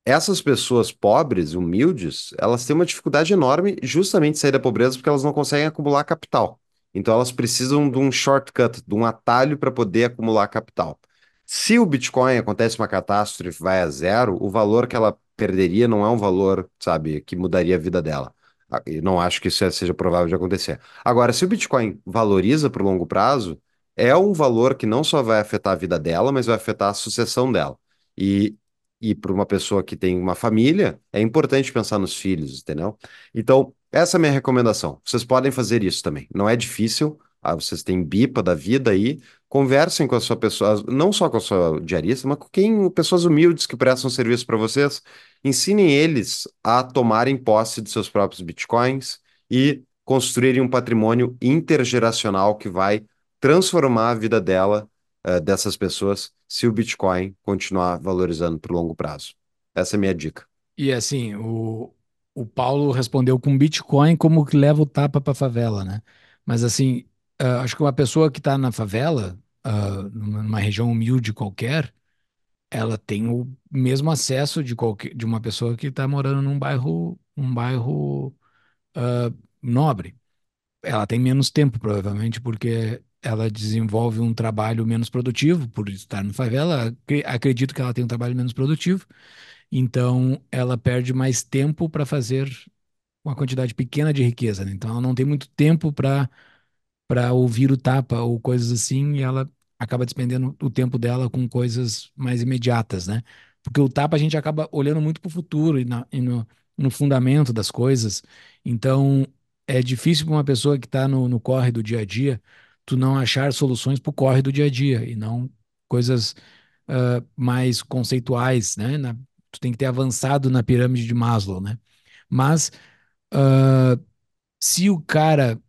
Essas pessoas pobres, humildes, elas têm uma dificuldade enorme justamente de sair da pobreza porque elas não conseguem acumular capital. Então elas precisam de um shortcut, de um atalho para poder acumular capital. Se o Bitcoin acontece uma catástrofe vai a zero, o valor que ela perderia não é um valor, sabe, que mudaria a vida dela. Ah, Eu não acho que isso seja provável de acontecer. Agora, se o Bitcoin valoriza para o longo prazo, é um valor que não só vai afetar a vida dela, mas vai afetar a sucessão dela. E e para uma pessoa que tem uma família, é importante pensar nos filhos, entendeu? Então, essa é a minha recomendação. Vocês podem fazer isso também. Não é difícil. Ah, vocês têm bipa da vida aí. Conversem com a sua pessoa, não só com a sua diarista, mas com quem, pessoas humildes que prestam serviço para vocês. Ensinem eles a tomarem posse de seus próprios bitcoins e construírem um patrimônio intergeracional que vai transformar a vida dela eh, dessas pessoas se o Bitcoin continuar valorizando por longo prazo. Essa é a minha dica. E assim, o, o Paulo respondeu com Bitcoin como que leva o tapa para favela, né? Mas assim, ah, acho que uma pessoa que está na favela, ah, numa, região humilde qualquer, ela tem o mesmo acesso de qualquer, de uma pessoa que está morando num bairro, um bairro ah, nobre. Ela tem menos tempo, provavelmente, porque ela desenvolve um trabalho menos produtivo por estar no favela. Acre- Acredito que ela tem um trabalho menos produtivo, então ela perde mais tempo para fazer uma quantidade pequena de riqueza, né? Então ela não tem muito tempo para para ouvir o tapa ou coisas assim, e ela acaba despendendo o tempo dela com coisas mais imediatas, né? Porque o tapa a gente acaba olhando muito para o futuro e, na- e no, no fundamento das coisas. Então é difícil para uma pessoa que está no, no corre do dia a dia, tu não achar soluções para o corre do dia a dia e não coisas ah, mais conceituais, né? Na- tu tem que ter avançado na pirâmide de Maslow, né? Mas ah, se o cara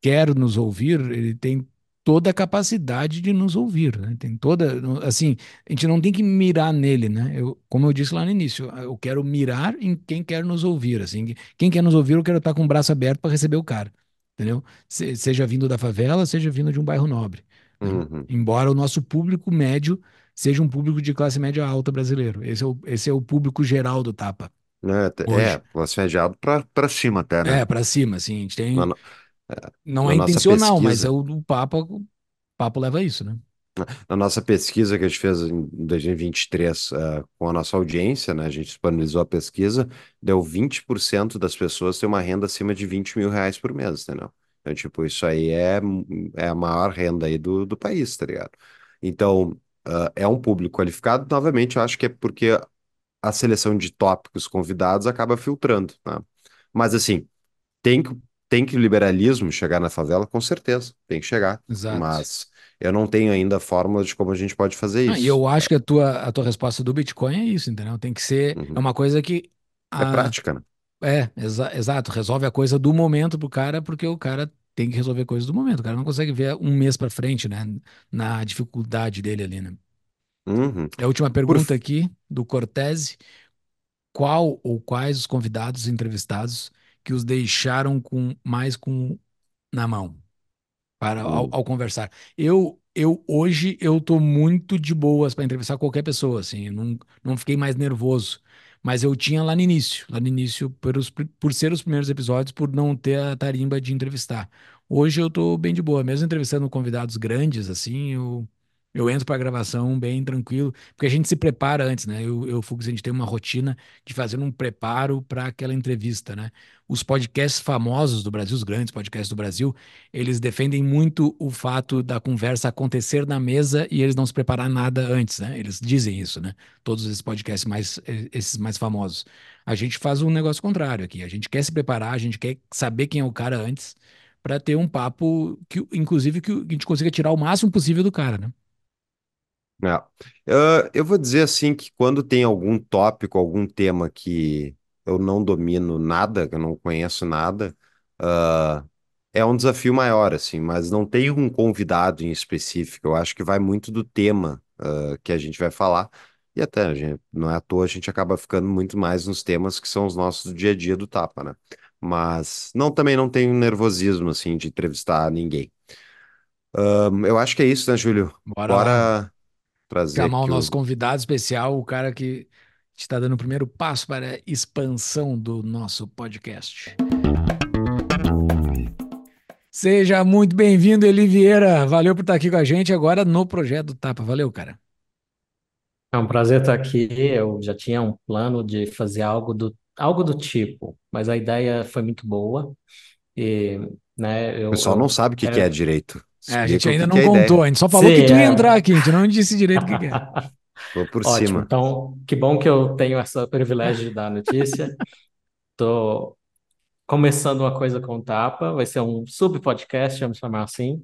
quer nos ouvir, ele tem toda a capacidade de nos ouvir, né? Tem toda, assim, a gente não tem que mirar nele, né? Eu, como eu disse lá no início, eu quero mirar em quem quer nos ouvir, assim, quem quer nos ouvir, eu quero estar com o braço aberto para receber o cara, entendeu? Se- seja vindo da favela, seja vindo de um bairro nobre, né? Uhum. Embora o nosso público médio seja um público de classe média alta brasileiro. Esse é o, esse é o público geral do Tapa É, te- hoje. é, classe média alta pra, pra cima até, né? É, para cima, assim, a gente Na, tem no- Não na é intencional, mas é o, o papo, o papo leva a isso, né? Na nossa pesquisa que a gente fez em 2023, eh, com a nossa audiência, né? A gente disponibilizou a pesquisa, deu 20% das pessoas têm uma renda acima de 20 mil reais por mês, entendeu? Então, tipo, isso aí é, é a maior renda aí do, do país, tá ligado? Então, ah, é um público qualificado, novamente, eu acho que é porque a seleção de tópicos convidados acaba filtrando, né? Mas assim, tem que, tem que o liberalismo chegar na favela, com certeza, tem que chegar. Exato. Mas eu não tenho ainda fórmula de como a gente pode fazer Ah, e isso. eu acho que a tua, a tua resposta do Bitcoin é isso, entendeu? Tem que ser, é Uhum. uma coisa que, É a, prática, né? é, exa- exato, resolve a coisa do momento pro cara, porque o cara tem que resolver coisas do momento. O cara não consegue ver um mês pra frente, né? Na dificuldade dele ali, né? Uhum. A última Por... pergunta f- aqui, do Cortese. Qual ou quais os convidados entrevistados que os deixaram com mais com na mão? Para ao, ao conversar. Eu, eu hoje eu tô muito de boas para entrevistar qualquer pessoa, assim, não, não fiquei mais nervoso. Mas eu tinha lá no início, lá no início, por, os, pri- por ser os primeiros episódios, por não ter a tarimba de entrevistar. Hoje eu tô bem de boa, mesmo entrevistando convidados grandes, assim, eu, eu entro pra gravação bem tranquilo, porque a gente se prepara antes, né? Eu, eu, Fux, a gente tem uma rotina de fazer um preparo para aquela entrevista, né? Os podcasts famosos do Brasil, os grandes podcasts do Brasil, eles defendem muito o fato da conversa acontecer na mesa e eles não se preparar nada antes, né? Eles dizem isso, né? Todos esses podcasts mais, eh, esses mais famosos. A gente faz um negócio contrário aqui. A gente quer se preparar, a gente quer saber quem é o cara antes, para ter um papo que, inclusive, que a gente consiga tirar o máximo possível do cara, né? É. Ah, eu vou dizer assim que quando tem algum tópico, algum tema que eu não domino nada, que eu não conheço nada, ah, é um desafio maior, assim, mas não tem um convidado em específico. Eu acho que vai muito do tema, ah, que a gente vai falar. E até, a gente, não é à toa, a gente acaba ficando muito mais nos temas que são os nossos do dia a dia do Tapa, né? Mas não, também não tenho nervosismo, assim, de entrevistar ninguém. Eu acho que é isso, né, Júlio? Bora lá Bora trazer chamar o nosso o convidado especial, o cara que está dando o primeiro passo para a expansão do nosso podcast. Seja muito bem-vindo, Eli Vieira. Valeu por estar aqui com a gente agora no projeto Tapa. Valeu, cara. É um prazer estar aqui. Eu já tinha um plano de fazer algo do, algo do tipo, mas a ideia foi muito boa. E, né, O eu, pessoal não eu sabe o que que é direito. É, a gente ainda que não que é contou, a gente só falou que Sim, tu ia é. entrar aqui, a gente não disse direito o que que é. Vou por Ótimo. cima. Então, que bom que eu tenho esse privilégio de dar a notícia. Estou começando uma coisa com o Tapa. Vai ser um sub-podcast, vamos chamar assim,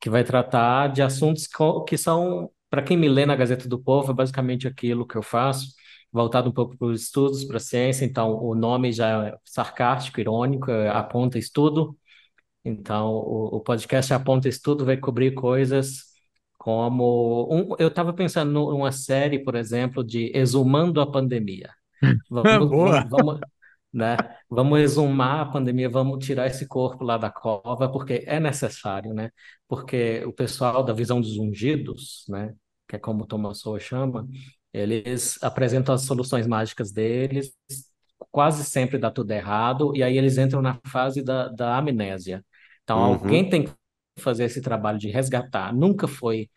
que vai tratar de assuntos que são, para quem me lê na Gazeta do Povo, é basicamente aquilo que eu faço, voltado um pouco para os estudos, para a ciência. Então, o nome já é sarcástico, irônico, é aponta estudo. Então, o, o podcast Aponta Estudo vai cobrir coisas como. Um, eu estava pensando numa série, por exemplo, de Exumando a Pandemia. Vamos, Boa. vamos, né? Vamos exumar a pandemia, vamos tirar esse corpo lá da cova, porque é necessário, né? Porque o pessoal da visão dos ungidos, né? Que é como Thomas Sowell chama, eles apresentam as soluções mágicas deles, quase sempre dá tudo errado, e aí eles entram na fase da, da amnésia. Então, Uhum. alguém tem que fazer esse trabalho de resgatar. Nunca foi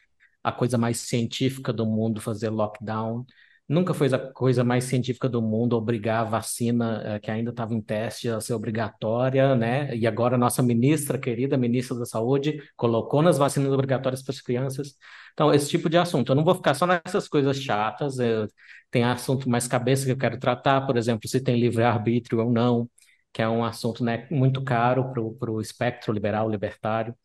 a coisa mais científica do mundo fazer lockdown. Nunca foi a coisa mais científica do mundo obrigar a vacina, eh, que ainda estava em teste, a ser obrigatória, né? E agora a nossa ministra, querida ministra da Saúde, colocou nas vacinas obrigatórias para as crianças. Então, esse tipo de assunto. Eu não vou ficar só nessas coisas chatas. eh, tem assunto mais cabeça que eu quero tratar, por exemplo, se tem livre-arbítrio ou não, que é um assunto, né, muito caro para o espectro liberal, libertário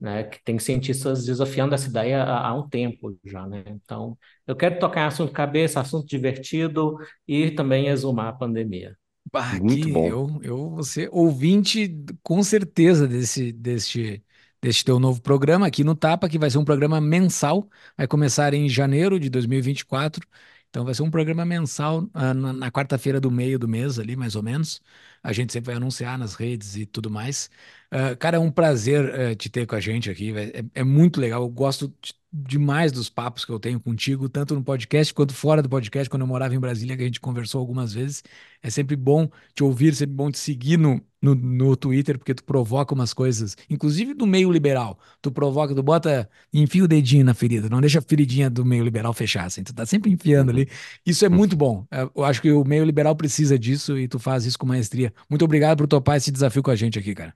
né, que tem cientistas desafiando essa ideia há, há um tempo já, né? Então, eu quero tocar em assunto cabeça, assunto divertido e também exumar a pandemia. Bah, Muito bom. eu, eu vou ser ouvinte com certeza desse, deste, deste teu novo programa aqui no Tapa, que vai ser um programa mensal, vai começar em janeiro de 2024. Então vai ser um programa mensal ah, na, na quarta-feira do meio do mês ali, mais ou menos. A gente sempre vai anunciar nas redes e tudo mais. Ah, cara, é um prazer eh, te ter com a gente aqui. É, é muito legal. Eu gosto de- demais dos papos que eu tenho contigo, tanto no podcast quanto fora do podcast, quando eu morava em Brasília, que a gente conversou algumas vezes. É sempre bom te ouvir, sempre bom te seguir no, no, no Twitter, porque tu provoca umas coisas, inclusive do meio liberal. Tu provoca, tu bota, enfia o dedinho na ferida, não deixa a feridinha do meio liberal fechar, assim. Tu tá sempre enfiando ali. Isso é muito bom. É, Eu acho que o meio liberal precisa disso e tu faz isso com maestria. Muito obrigado por topar esse desafio com a gente aqui, cara.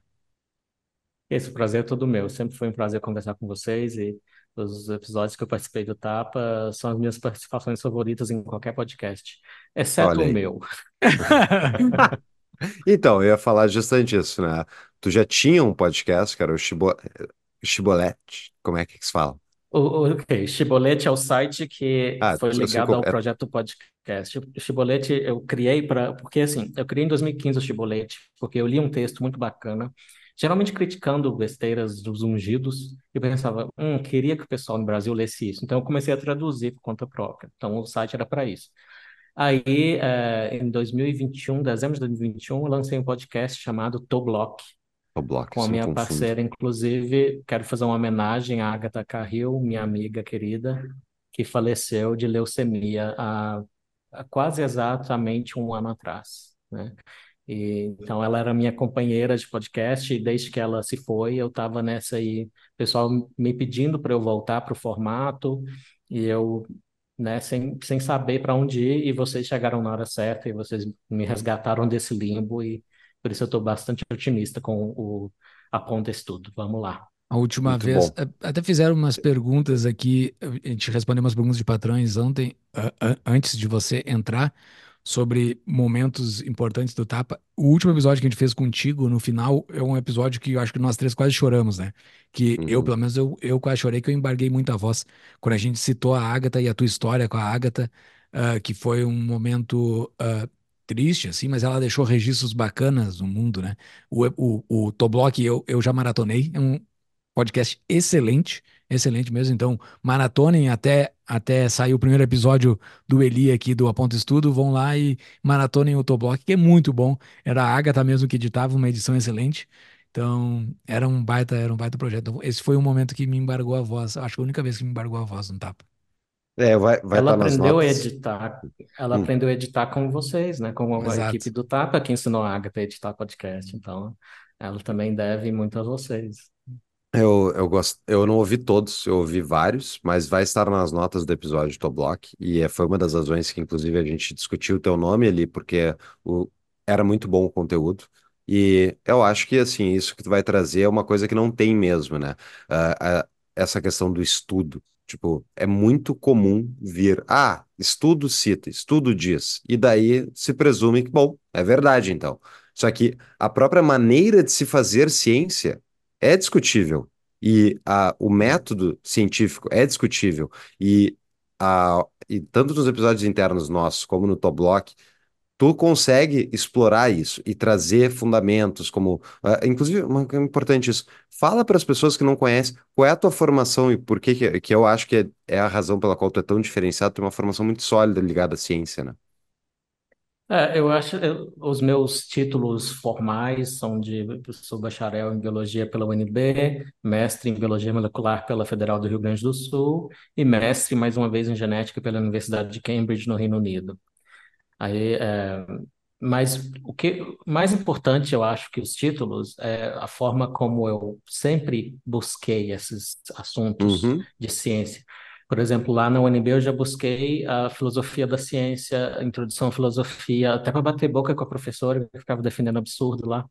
Esse prazer é todo meu. Sempre foi um prazer conversar com vocês e os episódios que eu participei do Tapa são as minhas participações favoritas em qualquer podcast, exceto Olha o aí. meu. Então, eu ia falar justamente isso, né? Tu já tinha um podcast, que era o Chibo... Chibolete. Como é que se fala? O, ok, Chibolete é o site que Ah, foi sei ligado ao É... projeto podcast. O Chibolete eu criei para. Porque assim, eu criei em 2015 o Chibolete, porque eu li um texto muito bacana, geralmente criticando besteiras dos ungidos, e eu pensava, hum, queria que o pessoal no Brasil lesse isso. Então eu comecei a traduzir por conta própria. Então o site era para isso. Aí, eh, em 2021, dezembro de 2021, eu lancei um podcast chamado Toblock O bloco, com a minha confundo. parceira, inclusive, quero fazer uma homenagem à Agatha Carril, minha amiga querida, que faleceu de leucemia há, há quase exatamente um ano atrás, né? E, então, ela era minha companheira de podcast, e desde que ela se foi, eu estava nessa aí, o pessoal me pedindo para eu voltar para o formato, e eu, né, sem, sem saber para onde ir, e vocês chegaram na hora certa, e vocês me resgataram desse limbo, e por isso eu estou bastante otimista com o Aponta Estudo. Vamos lá. A última Muito vez, bom. a- até fizeram umas perguntas aqui, a gente respondeu umas perguntas de patrões ontem, a- a- antes de você entrar, sobre momentos importantes do Tapa. O último episódio que a gente fez contigo, no final, é um episódio que eu acho que nós três quase choramos, né? Que eu, Uhum. pelo menos, eu, eu quase chorei, que eu embarguei muito a voz. Quando a gente citou a Agatha e a tua história com a Agatha, ah, que foi um momento ah, triste, assim, mas ela deixou registros bacanas no mundo, né? O, o, o Toblock eu, eu já maratonei, é um podcast excelente, excelente mesmo. Então, maratonem até, até sair o primeiro episódio do Eli aqui do Aponto Estudo. Vão lá e maratonem o Toblock, que é muito bom. Era a Agatha mesmo que editava, uma edição excelente. Então, era um baita, era um baita projeto. Então, esse foi um momento que me embargou a voz. Acho que a única vez que me embargou a voz no tapa. É, vai vai Ela estar nas aprendeu a editar, ela Hum, aprendeu a editar com vocês, né? Com a equipe Exato. do Tapa que ensinou a Agatha a editar podcast. Então, ela também deve muito a vocês. Eu, eu gosto, eu não ouvi todos, eu ouvi vários, mas vai estar nas notas do episódio de Toblock, e é- foi uma das razões que, inclusive, a gente discutiu o teu nome ali, porque o, era muito bom o conteúdo, e eu acho que, assim, isso que tu vai trazer é uma coisa que não tem mesmo, né? Ah, ah, essa questão do estudo, tipo, é muito comum vir, ah, estudo cita, estudo diz, e daí se presume que, bom, é verdade, então. Só que a própria maneira de se fazer ciência é discutível. E a, o método científico é discutível. E, a, e tanto nos episódios internos nossos como no Toblock, tu consegue explorar isso e trazer fundamentos como, ah, inclusive, uma importante isso, fala para as pessoas que não conhecem qual é a tua formação e por que que, que eu acho que é, é a razão pela qual tu é tão diferenciado, tu tem uma formação muito sólida ligada à ciência, né? É, eu acho, eu- os meus títulos formais são de, sou bacharel em biologia pela UNB, mestre em biologia molecular pela Federal do Rio Grande do Sul e mestre, mais uma vez, em genética pela Universidade de Cambridge, no Reino Unido. Aí, é, mas o que mais importante, eu acho que os títulos é a forma como eu sempre busquei esses assuntos Uhum, de ciência. Por exemplo, lá na UNB eu já busquei a filosofia da ciência, a introdução à filosofia, até para bater boca com a professora, que ficava defendendo absurdo lá.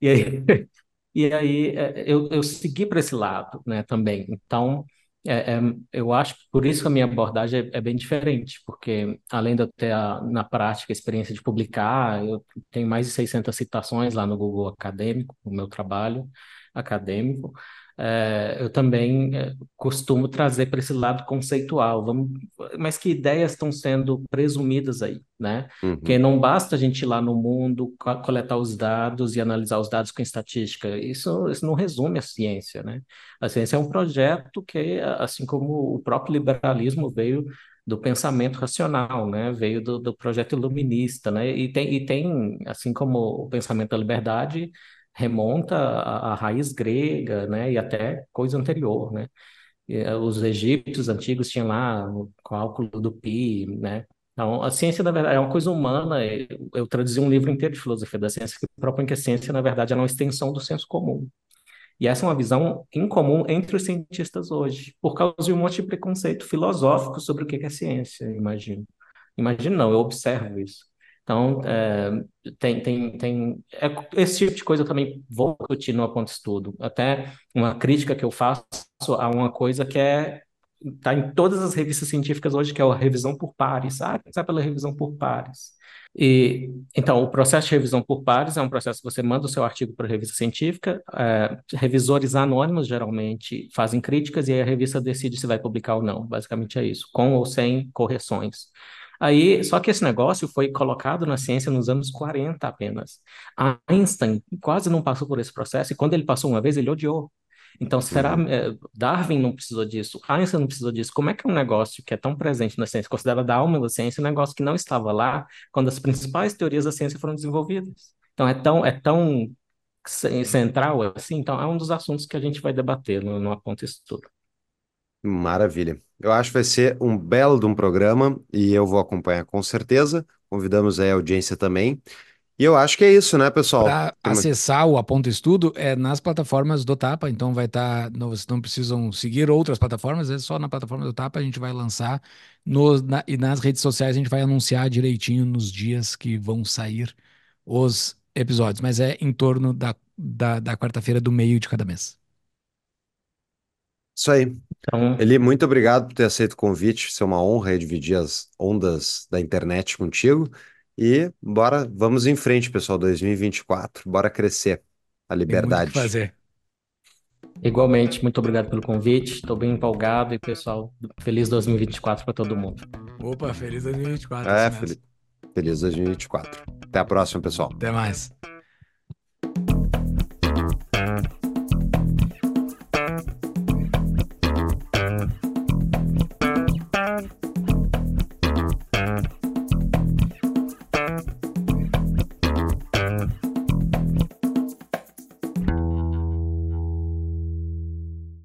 E aí, e aí é, eu, eu segui para esse lado, né, também. Então, é, é, eu acho que por isso que a minha abordagem é, é bem diferente, porque além de eu ter a, na prática a experiência de publicar, eu tenho mais de 600 citações lá no Google Acadêmico, no meu trabalho acadêmico. É, eu também é, costumo trazer para esse lado conceitual, vamos, mas que ideias estão sendo presumidas aí, né? Porque uhum. não basta a gente ir lá no mundo, co- coletar os dados e analisar os dados com estatística. Isso, isso não resume a ciência, né? A ciência é um projeto que, assim como o próprio liberalismo veio do pensamento racional, né? Veio do, do projeto iluminista, né? E tem, e tem, assim como o pensamento da liberdade remonta à, raiz grega, né? E até coisa anterior, né? Eh, Os egípcios antigos tinham lá o cálculo do pi, né? Então, a ciência, na verdade, é uma coisa humana. Eu traduzi um livro inteiro de filosofia da ciência que propõe que a ciência, na verdade, é uma extensão do senso comum. E essa é uma visão incomum entre os cientistas hoje, por causa de um monte de preconceito filosófico sobre o que é ciência, imagino. Imagino não, eu observo isso. Então, é, tem, tem, tem é, esse tipo de coisa eu também vou discutir no Aponto Estudo. Até uma crítica que eu faço a uma coisa que é está em todas as revistas científicas hoje, que é a revisão por pares. Ah, começar pela revisão por pares. E, então, o processo de revisão por pares é um processo que você manda o seu artigo para a revista científica, é, revisores anônimos geralmente fazem críticas e aí a revista decide se vai publicar ou não. Basicamente é isso, com ou sem correções. Aí, só que esse negócio foi colocado na ciência nos anos 40 apenas. Einstein quase não passou por esse processo e quando ele passou uma vez, ele odiou. Então, será Uhum. eh, Darwin não precisou disso, Einstein não precisou disso? Como é que é um negócio que é tão presente na ciência, considerado a alma da ciência, um negócio que não estava lá quando as principais teorias da ciência foram desenvolvidas? Então, é tão, é tão ce- central assim. Então, é um dos assuntos que a gente vai debater no, no Aponto Estudo. Maravilha. Eu acho que vai ser um belo de um programa e eu vou acompanhar com certeza. Convidamos aí a audiência também. E eu acho que é isso, né, pessoal? Para uma- acessar o Aponto Estudo é nas plataformas do Tapa, então vai estar, não, vocês não precisam seguir outras plataformas, é só na plataforma do Tapa a gente vai lançar nos- na- e nas redes sociais a gente vai anunciar direitinho nos dias que vão sair os episódios, mas é em torno da, da, da quarta-feira do meio de cada mês. Isso aí. Então, Eli, muito obrigado por ter aceito o convite. Isso é uma honra dividir as ondas da internet contigo. E bora, vamos em frente, pessoal, 2024. Bora crescer a Tem muito liberdade. fazer. Igualmente, muito obrigado pelo convite. Estou bem empolgado e, pessoal, feliz 2024 para todo mundo. Opa, feliz 2024. É, fel- feliz 2024. Até a próxima, pessoal. Até mais.